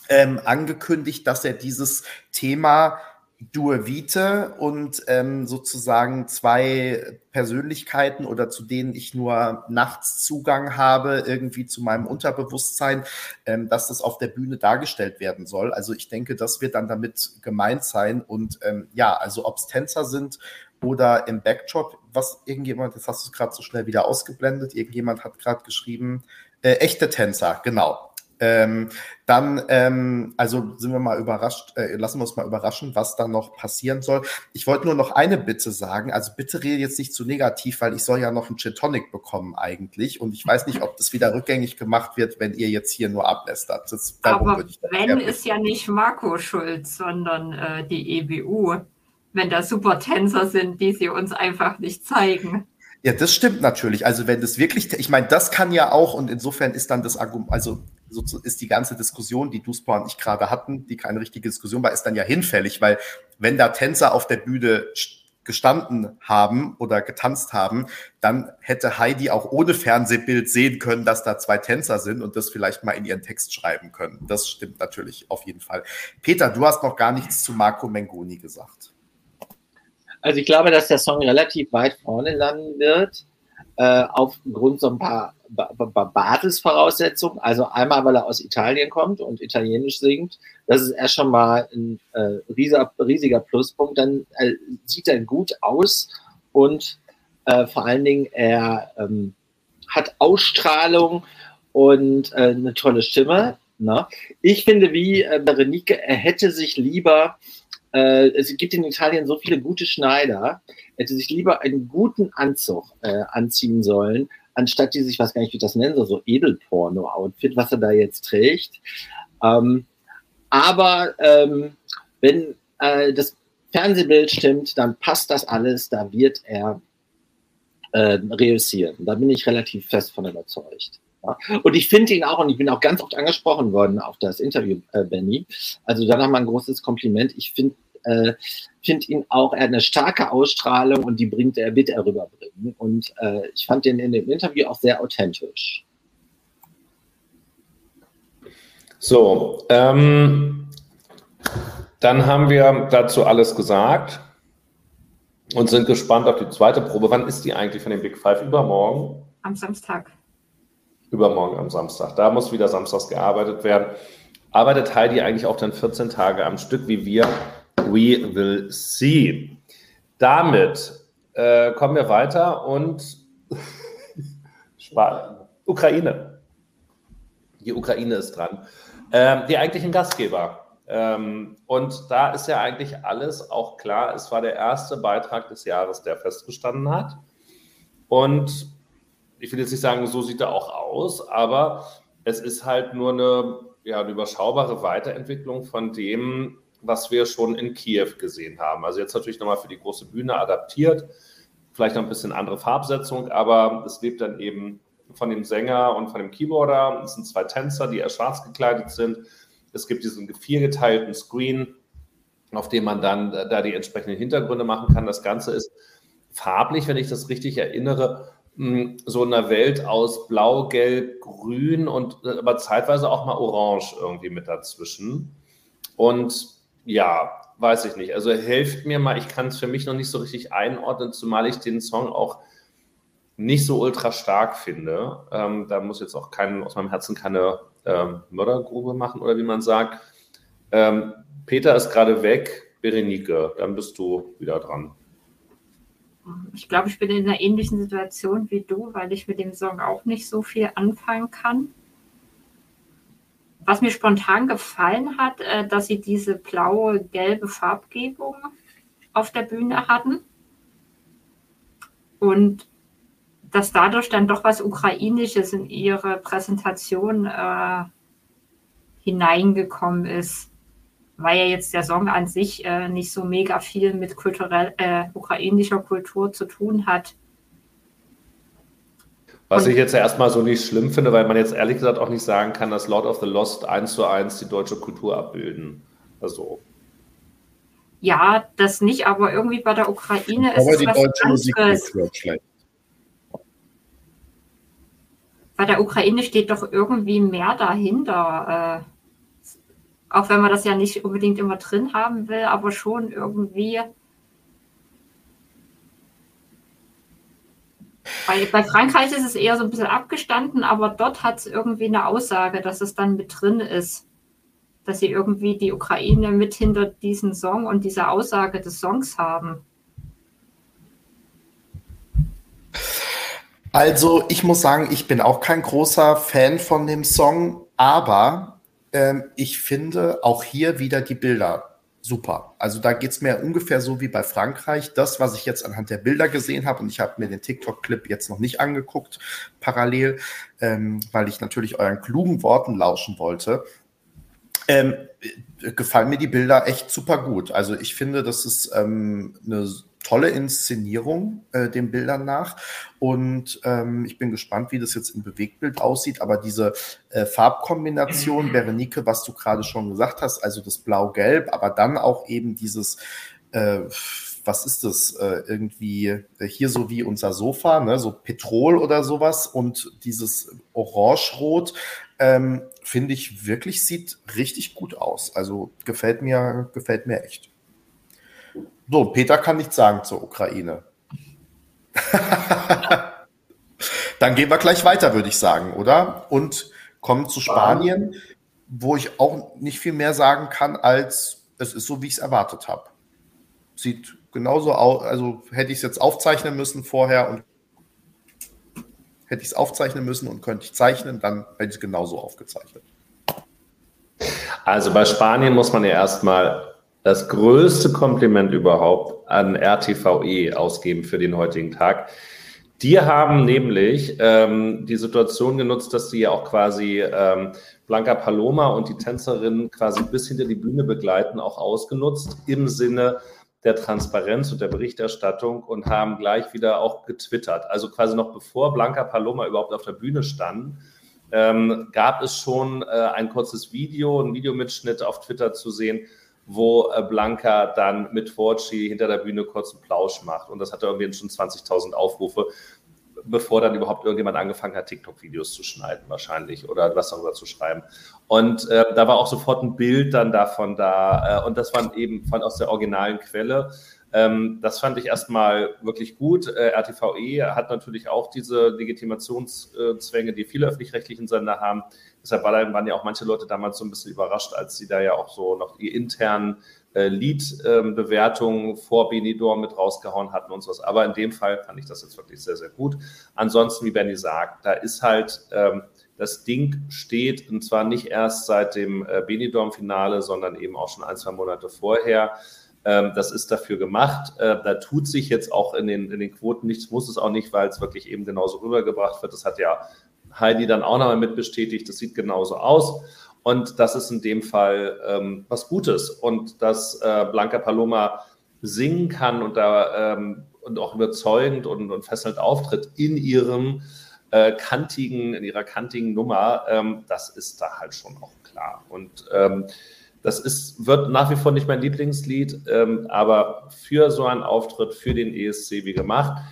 ähm, angekündigt, dass er dieses Thema Due Vite und ähm, sozusagen zwei Persönlichkeiten oder zu denen ich nur nachts Zugang habe, irgendwie zu meinem Unterbewusstsein, ähm, dass das auf der Bühne dargestellt werden soll. Also ich denke, das wird dann damit gemeint sein. Und ähm, ja, also ob es Tänzer sind oder im Backdrop, was irgendjemand, das hast du gerade so schnell wieder ausgeblendet, irgendjemand hat gerade geschrieben, äh, echte Tänzer, genau. Ähm, dann, ähm, also sind wir mal überrascht, äh, lassen wir uns mal überraschen, was da noch passieren soll. Ich wollte nur noch eine Bitte sagen. Also bitte rede jetzt nicht zu negativ, weil ich soll ja noch einen Gin Tonic bekommen eigentlich. Und ich weiß nicht, ob das wieder rückgängig gemacht wird, wenn ihr jetzt hier nur ablästert. Das, Aber wenn ist ja nicht Marco schuld, sondern äh, die EBU. Wenn da super Tänzer sind, die sie uns einfach nicht zeigen. Ja, das stimmt natürlich. Also wenn das wirklich, ich meine, das kann ja auch und insofern ist dann das Argument, also so ist die ganze Diskussion, die Duspa und ich gerade hatten, die keine richtige Diskussion war, ist dann ja hinfällig, weil wenn da Tänzer auf der Bühne gestanden haben oder getanzt haben, dann hätte Heidi auch ohne Fernsehbild sehen können, dass da zwei Tänzer sind und das vielleicht mal in ihren Text schreiben können. Das stimmt natürlich auf jeden Fall. Peter, du hast noch gar nichts zu Marco Mengoni gesagt. Also ich glaube, dass der Song relativ weit vorne landen wird, äh, aufgrund so ein paar Basisvoraussetzungen. Also einmal, weil er aus Italien kommt und Italienisch singt. Das ist erst schon mal ein äh, riesiger, riesiger Pluspunkt. Dann äh, sieht er gut aus und äh, vor allen Dingen er ähm, hat Ausstrahlung und äh, eine tolle Stimme. Ne? Ich finde, wie äh, Berenike, er hätte sich lieber äh, es gibt in Italien so viele gute Schneider, hätte sich lieber einen guten Anzug äh, anziehen sollen, anstatt die sich, was gar nicht, wie das nennen soll, so Edelporno-Outfit, was er da jetzt trägt. Ähm, aber ähm, wenn äh, das Fernsehbild stimmt, dann passt das alles, da wird er äh, reüssieren. Da bin ich relativ fest von überzeugt. Ja. Und ich finde ihn auch, und ich bin auch ganz oft angesprochen worden auf das Interview, äh, Benny. Also da nochmal ein großes Kompliment. Ich finde äh, finde ihn auch, er hat eine starke Ausstrahlung und die bringt er, wird er rüberbringen. Und äh, ich fand den in dem Interview auch sehr authentisch. So, ähm, dann haben wir dazu alles gesagt. und sind gespannt auf die zweite Probe. Wann ist die eigentlich von den Big Five? Übermorgen? Am Samstag. Übermorgen am Samstag. Da muss wieder samstags gearbeitet werden. Arbeitet Heidi eigentlich auch dann 14 Tage am Stück wie wir? We will see. Damit äh, kommen wir weiter und Ukraine. Die Ukraine ist dran. Ähm, die eigentlichen Gastgeber. Ähm, und da ist ja eigentlich alles auch klar. Es war der erste Beitrag des Jahres, der festgestanden hat. Und ich will jetzt nicht sagen, so sieht er auch aus, aber es ist halt nur eine, ja, eine überschaubare Weiterentwicklung von dem, was wir schon in Kiew gesehen haben. Also jetzt natürlich nochmal für die große Bühne adaptiert, vielleicht noch ein bisschen andere Farbsetzung, aber es lebt dann eben von dem Sänger und von dem Keyboarder. Es sind zwei Tänzer, die eher schwarz gekleidet sind. Es gibt diesen viergeteilten Screen, auf dem man dann da die entsprechenden Hintergründe machen kann. Das Ganze ist farblich, wenn ich das richtig erinnere, hm, so in einer Welt aus Blau, Gelb, Grün und aber zeitweise auch mal Orange irgendwie mit dazwischen. Und ja, weiß ich nicht. Also helft mir mal, ich kann es für mich noch nicht so richtig einordnen, zumal ich den Song auch nicht so ultra stark finde. Ähm, da muss jetzt auch kein, aus meinem Herzen keine ähm, Mördergrube machen oder wie man sagt. Ähm, Peter ist gerade weg. Berenike, dann bist du wieder dran. Ich glaube, ich bin in einer ähnlichen Situation wie du, weil ich mit dem Song auch nicht so viel anfangen kann. Was mir spontan gefallen hat, äh, dass sie diese blaue, gelbe Farbgebung auf der Bühne hatten. Und dass dadurch dann doch was Ukrainisches in ihre Präsentation äh, hineingekommen ist, weil ja jetzt der Song an sich äh, nicht so mega viel mit kulturell, äh, ukrainischer Kultur zu tun hat. Was Und, ich jetzt erstmal so nicht schlimm finde, weil man jetzt ehrlich gesagt auch nicht sagen kann, dass Lord of the Lost eins zu eins die deutsche Kultur abbilden. Also. Ja, das nicht, aber irgendwie bei der Ukraine aber ist es die was deutsche Musik wird schlecht. bei der Ukraine steht doch irgendwie mehr dahinter. Äh, auch wenn man das ja nicht unbedingt immer drin haben will, aber schon irgendwie. Bei, bei Frankreich ist es eher so ein bisschen abgestanden, aber dort hat es irgendwie eine Aussage, dass es dann mit drin ist. Dass sie irgendwie die Ukraine mit hinter diesem Song und dieser Aussage des Songs haben. Also ich muss sagen, ich bin auch kein großer Fan von dem Song, aber ähm, ich finde auch hier wieder die Bilder super. Also da geht es mir ungefähr so wie bei Frankreich. Das, was ich jetzt anhand der Bilder gesehen habe, und ich habe mir den TikTok-Clip jetzt noch nicht angeguckt, parallel, ähm, weil ich natürlich euren klugen Worten lauschen wollte. Ähm, gefallen mir die Bilder echt super gut. Also ich finde, das ist ähm, eine tolle Inszenierung äh, den Bildern nach. Und ähm, ich bin gespannt, wie das jetzt im Bewegtbild aussieht. Aber diese äh, Farbkombination, Berenike, was du gerade schon gesagt hast, also das Blau-Gelb, aber dann auch eben dieses äh, was ist das? Äh, irgendwie äh, hier so wie unser Sofa, ne? so Petrol oder sowas und dieses Orange-Rot, ähm, finde ich wirklich, sieht richtig gut aus. Also gefällt mir, gefällt mir echt. So, Peter kann nichts sagen zur Ukraine. Dann gehen wir gleich weiter, würde ich sagen, oder? Und kommen zu Spanien, wo ich auch nicht viel mehr sagen kann, als es ist so, wie ich es erwartet habe. Sieht genauso aus, also hätte ich es jetzt aufzeichnen müssen vorher und hätte ich es aufzeichnen müssen und könnte ich zeichnen, dann hätte ich es genauso aufgezeichnet. Also bei Spanien muss man ja erstmal das größte Kompliment überhaupt an RTVE ausgeben für den heutigen Tag. Die haben nämlich ähm, die Situation genutzt, dass sie ja auch quasi ähm, Blanca Paloma und die Tänzerinnen quasi bis hinter die Bühne begleiten, auch ausgenutzt im Sinne der Transparenz und der Berichterstattung und haben gleich wieder auch getwittert. Also quasi noch bevor Blanca Paloma überhaupt auf der Bühne stand, ähm, gab es schon äh, ein kurzes Video, ein Videomitschnitt auf Twitter zu sehen, wo äh, Blanca dann mit Forci hinter der Bühne kurz einen Plausch macht. Und das hatte irgendwie schon 20.000 Aufrufe, bevor dann überhaupt irgendjemand angefangen hat, TikTok-Videos zu schneiden, wahrscheinlich, oder was darüber zu schreiben. Und äh, da war auch sofort ein Bild dann davon da. Äh, und das war eben von aus der originalen Quelle. Ähm, das fand ich erstmal wirklich gut. Äh, RTVE hat natürlich auch diese Legitimationszwänge, die viele öffentlich-rechtlichen Sender haben. Deshalb waren ja auch manche Leute damals so ein bisschen überrascht, als sie da ja auch so noch die internen äh, Lead-Bewertungen ähm, vor Benidorm mit rausgehauen hatten und sowas. Aber in dem Fall fand ich das jetzt wirklich sehr, sehr gut. Ansonsten, wie Benny sagt, da ist halt ähm, das Ding steht und zwar nicht erst seit dem äh, Benidorm-Finale, sondern eben auch schon ein, zwei Monate vorher. Ähm, das ist dafür gemacht. Äh, da tut sich jetzt auch in den, in den Quoten nichts, muss es auch nicht, weil es wirklich eben genauso rübergebracht wird. Das hat ja Heidi dann auch nochmal mit bestätigt. Das sieht genauso aus. Und das ist in dem Fall ähm, was Gutes. Und dass äh, Blanca Paloma singen kann und da ähm, und auch überzeugend und, und fesselnd auftritt in ihrem äh, kantigen, in ihrer kantigen Nummer, ähm, das ist da halt schon auch klar. Und ähm, das ist, wird nach wie vor nicht mein Lieblingslied, ähm, aber für so einen Auftritt, für den ESC wie gemacht.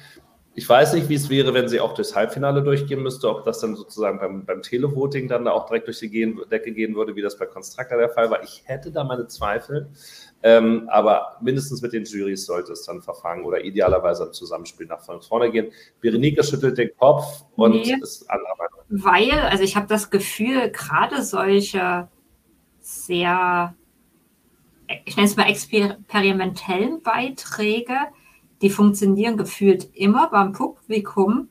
Ich weiß nicht, wie es wäre, wenn sie auch durchs Halbfinale durchgehen müsste, ob das dann sozusagen beim, beim Televoting dann da auch direkt durch die gehen, Decke gehen würde, wie das bei Constructor der Fall war. Ich hätte da meine Zweifel. Ähm, aber mindestens mit den Jurys sollte es dann verfangen oder idealerweise im Zusammenspiel nach vorne gehen. Berenike schüttelt den Kopf und nee, ist anderer Weil, also ich habe das Gefühl, gerade solche sehr, ich nenne es mal experimentellen Beiträge, die funktionieren gefühlt immer beim Publikum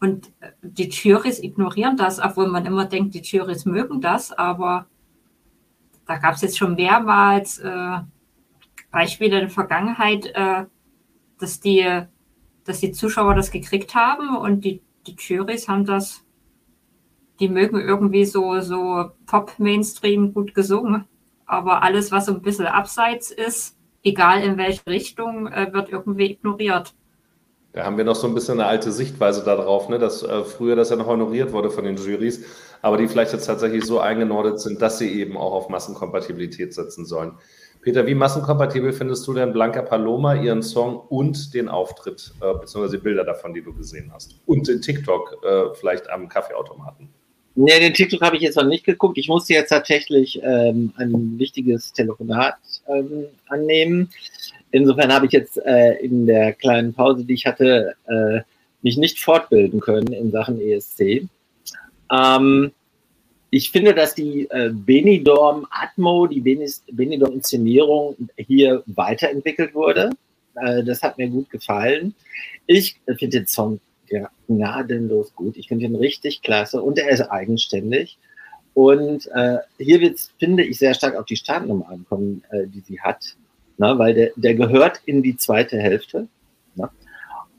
und die Jurys ignorieren das, obwohl man immer denkt, die Jurys mögen das, aber da gab es jetzt schon mehrmals äh, Beispiele in der Vergangenheit, äh, dass, die, dass die Zuschauer das gekriegt haben und die, die Jurys haben das, die mögen irgendwie so, so Pop-Mainstream gut gesungen, aber alles, was so ein bisschen abseits ist, egal in welche Richtung, äh, wird irgendwie ignoriert. Da haben wir noch so ein bisschen eine alte Sichtweise darauf, ne, dass äh, früher das ja noch honoriert wurde von den Jurys, aber die vielleicht jetzt tatsächlich so eingenordet sind, dass sie eben auch auf Massenkompatibilität setzen sollen. Peter, wie massenkompatibel findest du denn Blanca Paloma, ihren Song und den Auftritt, äh, beziehungsweise die Bilder davon, die du gesehen hast? Und den TikTok äh, vielleicht am Kaffeeautomaten? Nee, den TikTok habe ich jetzt noch nicht geguckt. Ich musste jetzt tatsächlich ähm, ein wichtiges Telefonat ähm, annehmen. Insofern habe ich jetzt äh, in der kleinen Pause, die ich hatte, äh, mich nicht fortbilden können in Sachen ESC. Ähm, ich finde, dass die äh, Benidorm Atmo, die Benidorm Inszenierung hier weiterentwickelt wurde. Äh, das hat mir gut gefallen. Ich finde den Song gnadenlos gut. Ich finde ihn richtig klasse und er ist eigenständig. Und äh, hier wird finde ich, sehr stark auf die Startnummer ankommen, äh, die sie hat, ne? weil der, der gehört in die zweite Hälfte. Ne?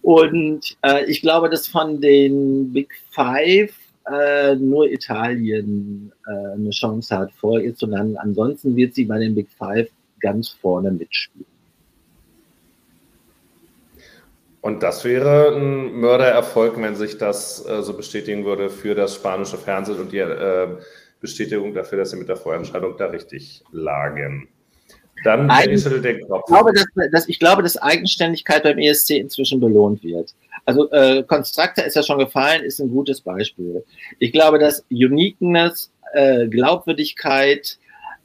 Und äh, ich glaube, dass von den Big Five äh, nur Italien äh, eine Chance hat, vor ihr zu landen. Ansonsten wird sie bei den Big Five ganz vorne mitspielen. Und das wäre ein Mördererfolg, wenn sich das äh, so bestätigen würde für das spanische Fernsehen und die äh, Bestätigung dafür, dass sie mit der Vorentscheidung da richtig lagen. Dann ich glaube, dass, dass, ich glaube, dass Eigenständigkeit beim ESC inzwischen belohnt wird. Also äh, Constructor ist ja schon gefallen, ist ein gutes Beispiel. Ich glaube, dass Uniqueness, äh, Glaubwürdigkeit,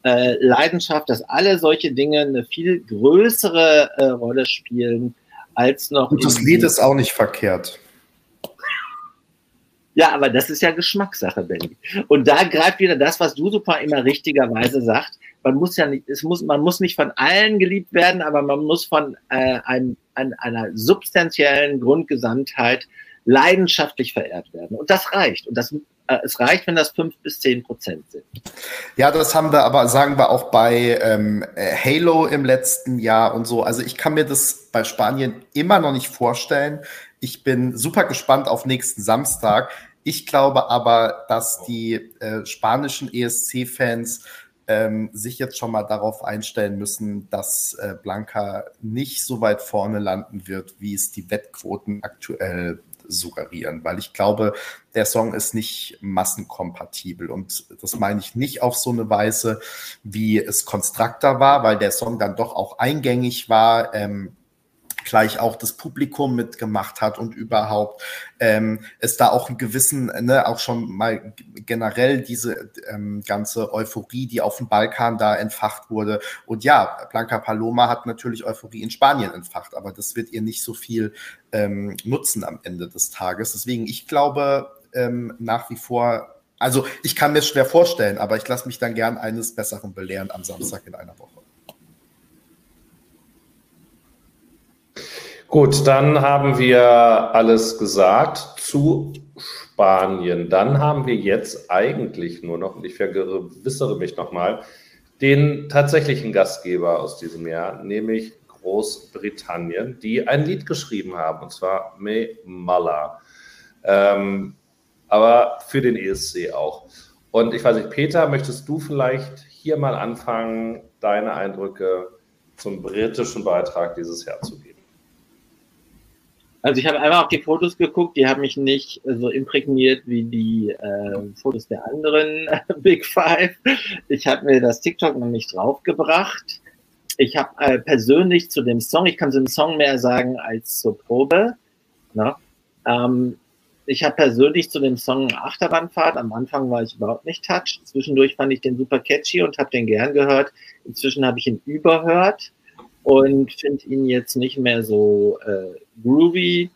äh, Leidenschaft, dass alle solche Dinge eine viel größere äh, Rolle spielen als noch. Und das Lied ist auch nicht verkehrt. Ja, aber das ist ja Geschmackssache, Benny. Und da greift wieder das, was du super immer richtigerweise sagst. Man muss ja nicht, es muss, man muss nicht von allen geliebt werden, aber man muss von äh, einem, an einer substanziellen Grundgesamtheit leidenschaftlich verehrt werden. Und das reicht. Und das, es reicht, wenn das fünf bis zehn Prozent sind. Ja, das haben wir aber, sagen wir auch bei ähm, Halo im letzten Jahr und so. Also ich kann mir das bei Spanien immer noch nicht vorstellen, ich bin super gespannt auf nächsten Samstag. Ich glaube aber, dass die äh, spanischen ESC-Fans ähm, sich jetzt schon mal darauf einstellen müssen, dass äh, Blanca nicht so weit vorne landen wird, wie es die Wettquoten aktuell suggerieren, weil ich glaube, der Song ist nicht massenkompatibel und das meine ich nicht auf so eine Weise, wie es Constructor war, weil der Song dann doch auch eingängig war. Ähm, gleich auch das Publikum mitgemacht hat und überhaupt ähm, es da auch einen gewissen, ne, auch schon mal generell diese ähm, ganze Euphorie, die auf dem Balkan da entfacht wurde. Und ja, Blanca Paloma hat natürlich Euphorie in Spanien entfacht, aber das wird ihr nicht so viel ähm, nutzen am Ende des Tages. Deswegen, ich glaube ähm, nach wie vor, also ich kann mir schwer vorstellen, aber ich lasse mich dann gern eines Besseren belehren am Samstag in einer Woche. Gut, dann haben wir alles gesagt zu Spanien. Dann haben wir jetzt eigentlich nur noch, und ich vergewissere mich nochmal, den tatsächlichen Gastgeber aus diesem Jahr, nämlich Großbritannien, die ein Lied geschrieben haben, und zwar Me Mala. Ähm, aber für den ESC auch. Und ich weiß nicht, Peter, möchtest du vielleicht hier mal anfangen, deine Eindrücke zum britischen Beitrag dieses Jahr zu geben? Also ich habe einfach auf die Fotos geguckt, die haben mich nicht so imprägniert wie die äh, Fotos der anderen Big Five. Ich habe mir das TikTok noch nicht draufgebracht. Ich habe äh, persönlich zu dem Song, ich kann zu dem Song mehr sagen als zur Probe. Ne? Ähm, ich habe persönlich zu dem Song eine Achterbahnfahrt. Am Anfang war ich überhaupt nicht touched. Zwischendurch fand ich den super catchy und habe den gern gehört. Inzwischen habe ich ihn überhört und finde ihn jetzt nicht mehr so äh, groovy.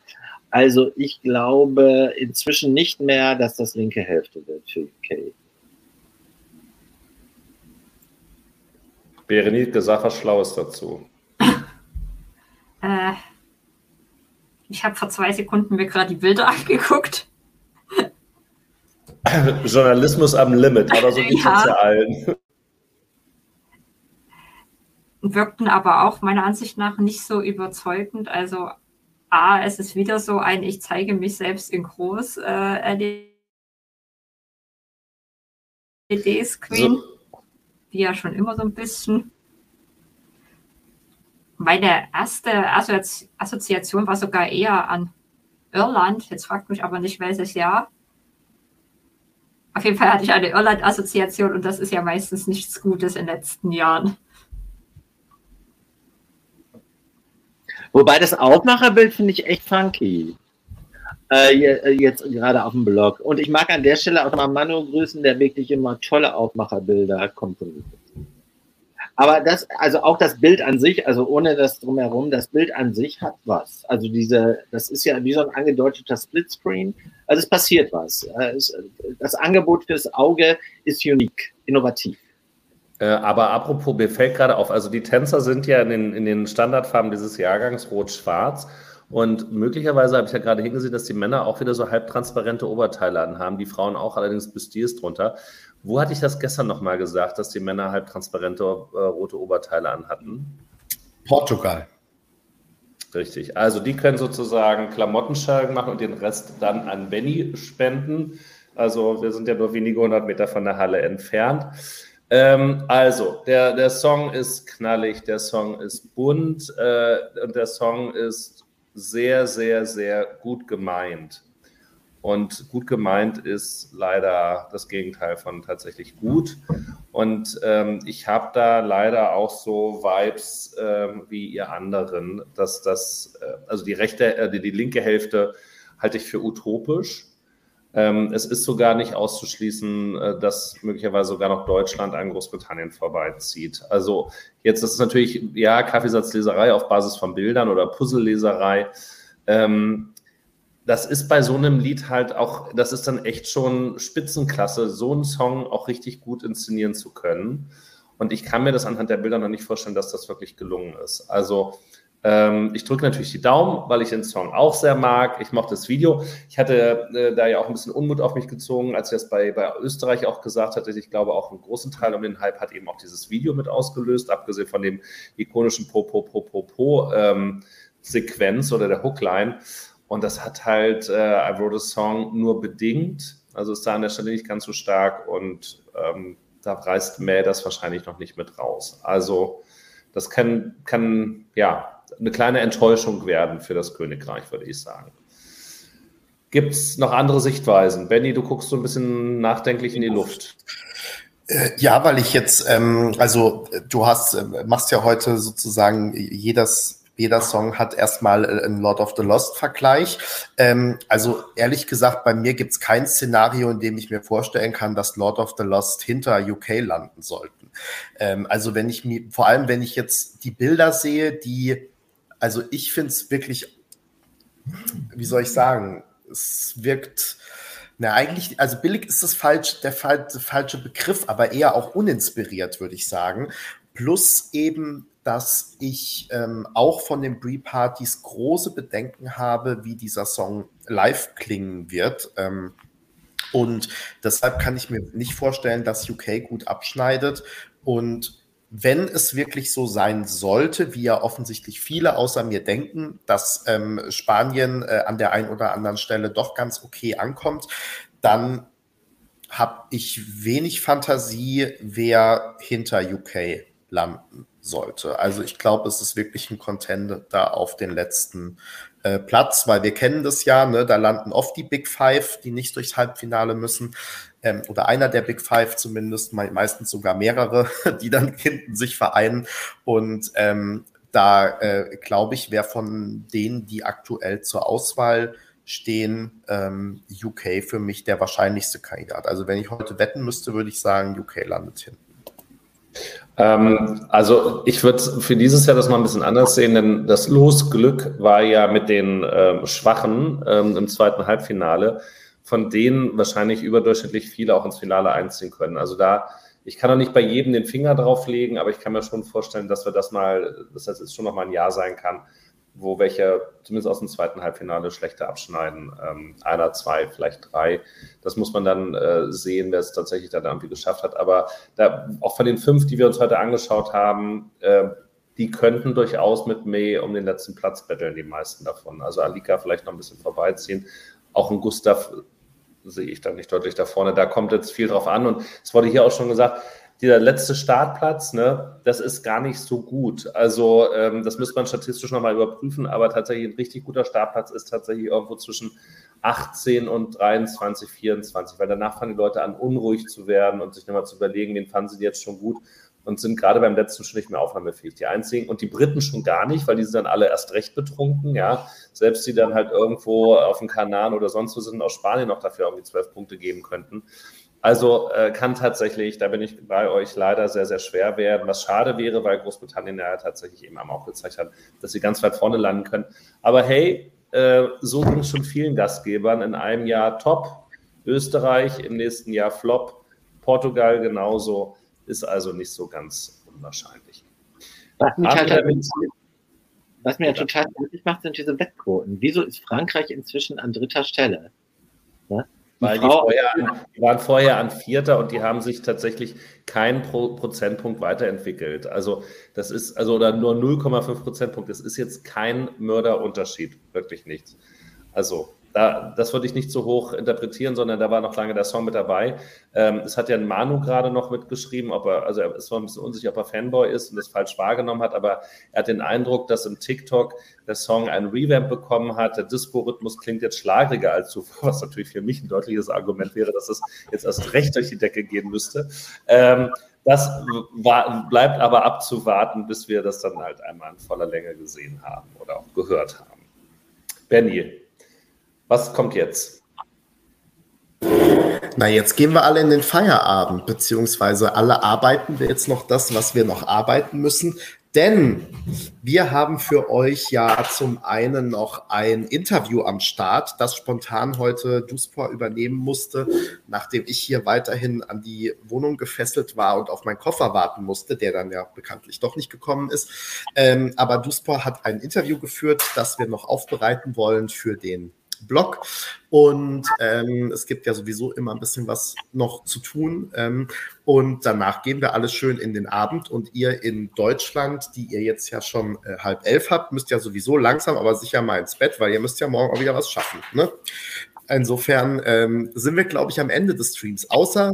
Also ich glaube inzwischen nicht mehr, dass das linke Hälfte wird für UK. Berenike, sag was Schlaues dazu. äh, ich habe vor zwei Sekunden mir gerade die Bilder angeguckt. Journalismus am Limit, aber so geht es ja allen wirkten aber auch meiner Ansicht nach nicht so überzeugend. Also A, es ist wieder so ein Ich zeige mich selbst in groß äh, LED-Screen, so. wie ja schon immer so ein bisschen. Meine erste Assoziation war sogar eher an Irland. Jetzt fragt mich aber nicht, welches Jahr. Auf jeden Fall hatte ich eine Irland-Assoziation und das ist ja meistens nichts Gutes in den letzten Jahren. Wobei das Aufmacherbild finde ich echt funky. Äh, äh, jetzt gerade auf dem Blog. Und ich mag an der Stelle auch mal Manu grüßen, der wirklich immer tolle Aufmacherbilder komponiert. Aber das, also auch das Bild an sich, also ohne das drumherum, das Bild an sich hat was. Also diese, das ist ja wie so ein angedeuteter Splitscreen. Also es passiert was. Äh, das Angebot fürs Auge ist unique, innovativ. Äh, aber apropos, mir fällt gerade auf, also die Tänzer sind ja in den, in den Standardfarben dieses Jahrgangs rot-schwarz. Und möglicherweise habe ich ja gerade hingesehen, dass die Männer auch wieder so halbtransparente Oberteile anhaben, die Frauen auch allerdings Bustiers drunter. Wo hatte ich das gestern nochmal gesagt, dass die Männer halbtransparente äh, rote Oberteile anhatten? Portugal. Richtig. Also die können sozusagen Klamottenschalgen machen und den Rest dann an Benny spenden. Also wir sind ja nur wenige hundert Meter von der Halle entfernt. Ähm, also, der, der Song ist knallig, der Song ist bunt äh, und der Song ist sehr, sehr, sehr gut gemeint. Und gut gemeint ist leider das Gegenteil von tatsächlich gut. Und ähm, ich habe da leider auch so Vibes ähm, wie ihr anderen, dass das, äh, also die rechte, äh, die, die linke Hälfte halte ich für utopisch es ist sogar nicht auszuschließen, äh, dass möglicherweise sogar noch Deutschland an Großbritannien vorbeizieht. Also jetzt ist es natürlich, ja, Kaffeesatzleserei auf Basis von Bildern oder Puzzleleserei. Ähm, das ist bei so einem Lied halt auch, das ist dann echt schon Spitzenklasse, so einen Song auch richtig gut inszenieren zu können. Und ich kann mir das anhand der Bilder noch nicht vorstellen, dass das wirklich gelungen ist. Also ähm, ich drücke natürlich die Daumen, weil ich den Song auch sehr mag. Ich mochte das Video. Ich hatte äh, da ja auch ein bisschen Unmut auf mich gezogen, als ich das bei, bei Österreich auch gesagt hatte. Ich glaube, auch einen großen Teil um den Hype hat eben auch dieses Video mit ausgelöst, abgesehen von dem ikonischen Po, Po, Po, Po, Po ähm, Sequenz oder der Hookline. Und das hat halt äh, I Wrote a Song nur bedingt. Also ist da an der Stelle nicht ganz so stark und ähm, da reißt Mäh das wahrscheinlich noch nicht mit raus. Also das kann, kann ja, eine kleine Enttäuschung werden für das Königreich, würde ich sagen. Gibt es noch andere Sichtweisen? Benny, du guckst so ein bisschen nachdenklich in die Luft. Äh, ja, weil ich jetzt, ähm, also du hast, äh, machst ja heute sozusagen jedes jeder Song hat erstmal äh, einen Lord of the Lost-Vergleich. Ähm, also ehrlich gesagt, bei mir gibt es kein Szenario, in dem ich mir vorstellen kann, dass Lord of the Lost hinter UK landen sollten. Ähm, also wenn ich mir, vor allem wenn ich jetzt die Bilder sehe, die, also ich finde es wirklich, wie soll ich sagen, es wirkt, na eigentlich, also billig ist das falsch, der, der falsche Begriff, aber eher auch uninspiriert, würde ich sagen. Plus eben dass ich ähm, auch von den Pre-Partys große Bedenken habe, wie dieser Song live klingen wird. Ähm, und deshalb kann ich mir nicht vorstellen, dass UK gut abschneidet. Und wenn es wirklich so sein sollte, wie ja offensichtlich viele außer mir denken, dass ähm, Spanien äh, an der einen oder anderen Stelle doch ganz okay ankommt, dann habe ich wenig Fantasie, wer hinter UK landen sollte. Also ich glaube, es ist wirklich ein Contender da auf den letzten äh, Platz, weil wir kennen das ja, ne? da landen oft die Big Five, die nicht durchs Halbfinale müssen. Ähm, oder einer der Big Five zumindest, meistens sogar mehrere, die dann hinten sich vereinen. Und ähm, da äh, glaube ich, wer von denen, die aktuell zur Auswahl stehen, ähm, UK für mich der wahrscheinlichste Kandidat. Also wenn ich heute wetten müsste, würde ich sagen, UK landet hinten. Ähm, also ich würde für dieses Jahr das mal ein bisschen anders sehen, denn das Losglück war ja mit den ähm, Schwachen ähm, im zweiten Halbfinale, von denen wahrscheinlich überdurchschnittlich viele auch ins Finale einziehen können. Also da, ich kann auch nicht bei jedem den Finger drauflegen, aber ich kann mir schon vorstellen, dass wir das mal, dass das jetzt schon noch mal ein Jahr sein kann, wo welche zumindest aus dem zweiten Halbfinale schlechter abschneiden. Ähm, einer, zwei, vielleicht drei. Das muss man dann äh, sehen, wer es tatsächlich dann irgendwie geschafft hat. Aber da, auch von den fünf, die wir uns heute angeschaut haben, äh, die könnten durchaus mit May um den letzten Platz betteln, die meisten davon. Also Alika vielleicht noch ein bisschen vorbeiziehen. Auch ein Gustav sehe ich dann nicht deutlich da vorne. Da kommt jetzt viel drauf an. Und es wurde hier auch schon gesagt, dieser letzte Startplatz, ne, das ist gar nicht so gut. Also ähm, das müsste man statistisch nochmal überprüfen, aber tatsächlich ein richtig guter Startplatz ist tatsächlich irgendwo zwischen 18 und 23, 24, weil danach fangen die Leute an, unruhig zu werden und sich nochmal zu überlegen, wen fanden sie jetzt schon gut und sind gerade beim letzten schon nicht mehr aufnahmefähig. Die einzigen und die Briten schon gar nicht, weil die sind dann alle erst recht betrunken, ja. Selbst die dann halt irgendwo auf dem Kanal oder sonst wo sind, aus Spanien noch dafür irgendwie zwölf Punkte geben könnten. Also äh, kann tatsächlich, da bin ich bei euch leider sehr, sehr schwer werden, was schade wäre, weil Großbritannien ja tatsächlich eben auch gezeigt hat, dass sie ganz weit vorne landen können. Aber hey, äh, so ging es schon vielen Gastgebern in einem Jahr top, Österreich im nächsten Jahr flop, Portugal genauso, ist also nicht so ganz unwahrscheinlich. Was mich, halt was mir ja total glücklich macht, sind diese Wettquoten. Wieso ist Frankreich inzwischen an dritter Stelle? Ja? Weil die, vorher, die, waren vorher an Vierter und die haben sich tatsächlich keinen Pro Prozentpunkt weiterentwickelt. Also das ist, also oder nur 0,5 Prozentpunkt. Das ist jetzt kein Mörderunterschied, wirklich nichts. Also da, das würde ich nicht so hoch interpretieren, sondern da war noch lange der Song mit dabei. Ähm, es hat ja Manu gerade noch mitgeschrieben, ob er, also er ist noch ein bisschen unsicher, ob er Fanboy ist und das falsch wahrgenommen hat, aber er hat den Eindruck, dass im TikTok der Song einen Revamp bekommen hat. Der Disco-Rhythmus klingt jetzt schlagriger als zuvor, was natürlich für mich ein deutliches Argument wäre, dass es jetzt erst recht durch die Decke gehen müsste. Ähm, das war, bleibt aber abzuwarten, bis wir das dann halt einmal in voller Länge gesehen haben oder auch gehört haben. Benny, was kommt jetzt? Na, jetzt gehen wir alle in den Feierabend, beziehungsweise alle arbeiten wir jetzt noch das, was wir noch arbeiten müssen. Denn wir haben für euch ja zum einen noch ein Interview am Start, das spontan heute Duspor übernehmen musste, nachdem ich hier weiterhin an die Wohnung gefesselt war und auf meinen Koffer warten musste, der dann ja bekanntlich doch nicht gekommen ist. Ähm, aber Duspor hat ein Interview geführt, das wir noch aufbereiten wollen für den Blog. Und ähm, es gibt ja sowieso immer ein bisschen was noch zu tun. Ähm, und danach gehen wir alles schön in den Abend. Und ihr in Deutschland, die ihr jetzt ja schon äh, halb elf habt, müsst ja sowieso langsam, aber sicher mal ins Bett, weil ihr müsst ja morgen auch wieder was schaffen. Ne? Insofern ähm, sind wir, glaube ich, am Ende des Streams. Außer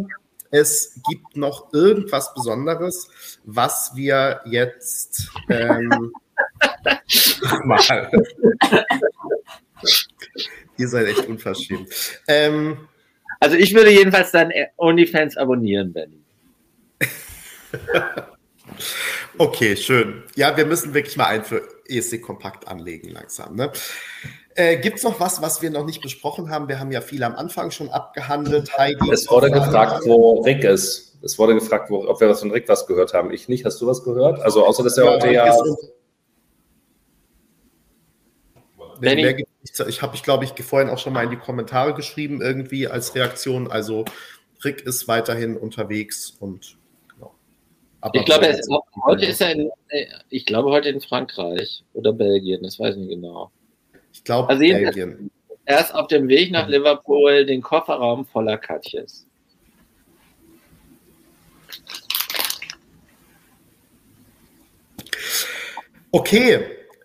es gibt noch irgendwas Besonderes, was wir jetzt ähm, mal. Ihr seid echt unverschämt. Ähm, also ich würde jedenfalls dann OnlyFans abonnieren, Benny. okay, schön. Ja, wir müssen wirklich mal einführen. ESC kompakt anlegen langsam. Ne? Äh, Gibt es noch was, was wir noch nicht besprochen haben? Wir haben ja viel am Anfang schon abgehandelt. Heidi. Es wurde gefragt, wo Rick ist. Es wurde gefragt, wo, ob wir was von Rick was gehört haben. Ich nicht. Hast du was gehört? Also außer dass er ja, heute ja. Ich habe, ich glaube ich, vorhin auch schon mal in die Kommentare geschrieben, irgendwie als Reaktion. Also Rick ist weiterhin unterwegs und genau. ich glaube, ist, heute ist er in, äh, ich glaube heute in Frankreich oder Belgien, das weiß ich nicht genau. Ich glaube also Belgien. Er ist auf dem Weg nach Liverpool den Kofferraum voller Katjes. Okay,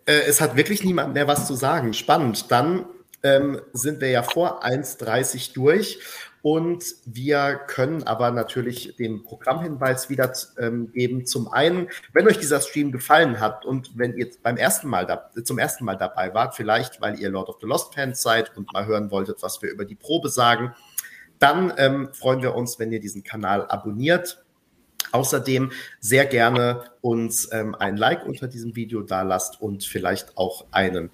äh, es hat wirklich niemand mehr was zu sagen. Spannend. Dann ähm, sind wir ja vor 1.30 durch und wir können aber natürlich den Programmhinweis wieder ähm, geben. Zum einen, wenn euch dieser Stream gefallen hat und wenn ihr beim ersten Mal da, zum ersten Mal dabei wart, vielleicht weil ihr Lord of the Lost Fans seid und mal hören wolltet, was wir über die Probe sagen, dann ähm, freuen wir uns, wenn ihr diesen Kanal abonniert. Außerdem sehr gerne uns ähm, ein Like unter diesem Video da lasst und vielleicht auch einen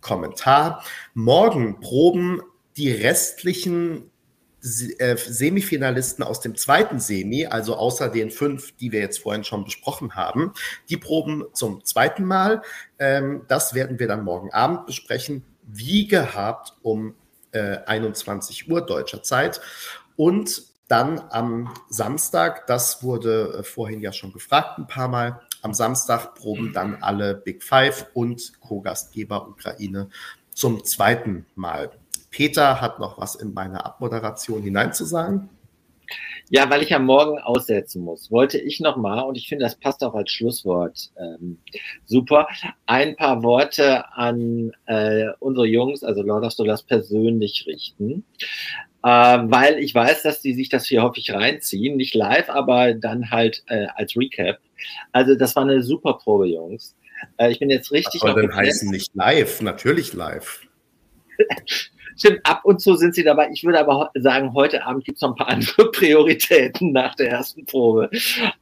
Kommentar. Morgen proben die restlichen äh, Semifinalisten aus dem zweiten Semi, also außer den fünf, die wir jetzt vorhin schon besprochen haben, die proben zum zweiten Mal. Ähm, das werden wir dann morgen Abend besprechen, wie gehabt um 21 äh, Uhr deutscher Zeit. Und dann am Samstag, das wurde äh, vorhin ja schon gefragt ein paar Mal, am Samstag proben dann alle Big Five und Co-Gastgeber Ukraine zum zweiten Mal. Peter hat noch was in meine Abmoderation hineinzusagen. Ja, weil ich ja morgen aussetzen muss, wollte ich nochmal, und ich finde, das passt auch als Schlusswort ähm, super, ein paar Worte an äh, unsere Jungs, also Lord of Dollars persönlich richten. Äh, weil ich weiß, dass die sich das hier häufig reinziehen, nicht live, aber dann halt äh, als Recap. Also das war eine super Probe, Jungs. Äh, ich bin jetzt richtig. Soll denn heißen nicht live? Natürlich live. Stimmt, ab und zu sind sie dabei. Ich würde aber sagen, heute Abend gibt es noch ein paar andere Prioritäten nach der ersten Probe.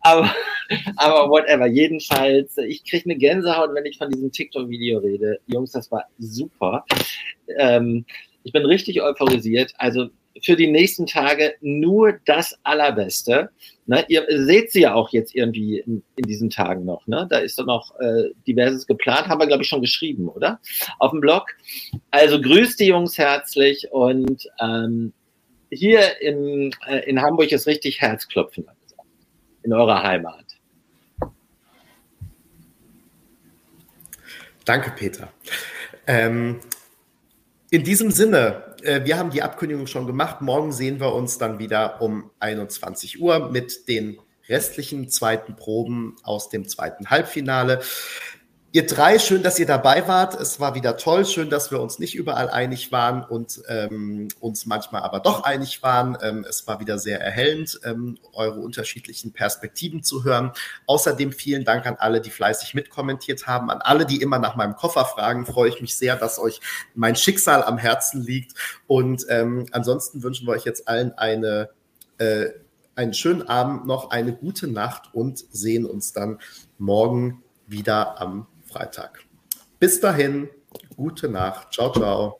Aber, aber whatever. Jedenfalls, ich kriege eine Gänsehaut, wenn ich von diesem TikTok-Video rede. Jungs, das war super. Ähm, ich bin richtig euphorisiert. Also für die nächsten Tage nur das Allerbeste. Ne, ihr seht sie ja auch jetzt irgendwie in, in diesen Tagen noch. Ne? Da ist doch noch äh, diverses geplant, haben wir, glaube ich, schon geschrieben, oder? Auf dem Blog. Also grüßt die Jungs herzlich und ähm, hier in, äh, in Hamburg ist richtig Herzklopfen in eurer Heimat. Danke, Peter. Ähm, in diesem Sinne, äh, wir haben die Abkündigung schon gemacht. Morgen sehen wir uns dann wieder um 21 Uhr mit den restlichen zweiten Proben aus dem zweiten Halbfinale. Ihr drei, schön, dass ihr dabei wart. Es war wieder toll. Schön, dass wir uns nicht überall einig waren und ähm, uns manchmal aber doch einig waren. Ähm, es war wieder sehr erhellend, ähm, eure unterschiedlichen Perspektiven zu hören. Außerdem vielen Dank an alle, die fleißig mitkommentiert haben. An alle, die immer nach meinem Koffer fragen, freue ich mich sehr, dass euch mein Schicksal am Herzen liegt. Und ähm, ansonsten wünschen wir euch jetzt allen eine, äh, einen schönen Abend noch, eine gute Nacht und sehen uns dann morgen wieder am Freitag. Bis dahin, gute Nacht. Ciao, ciao.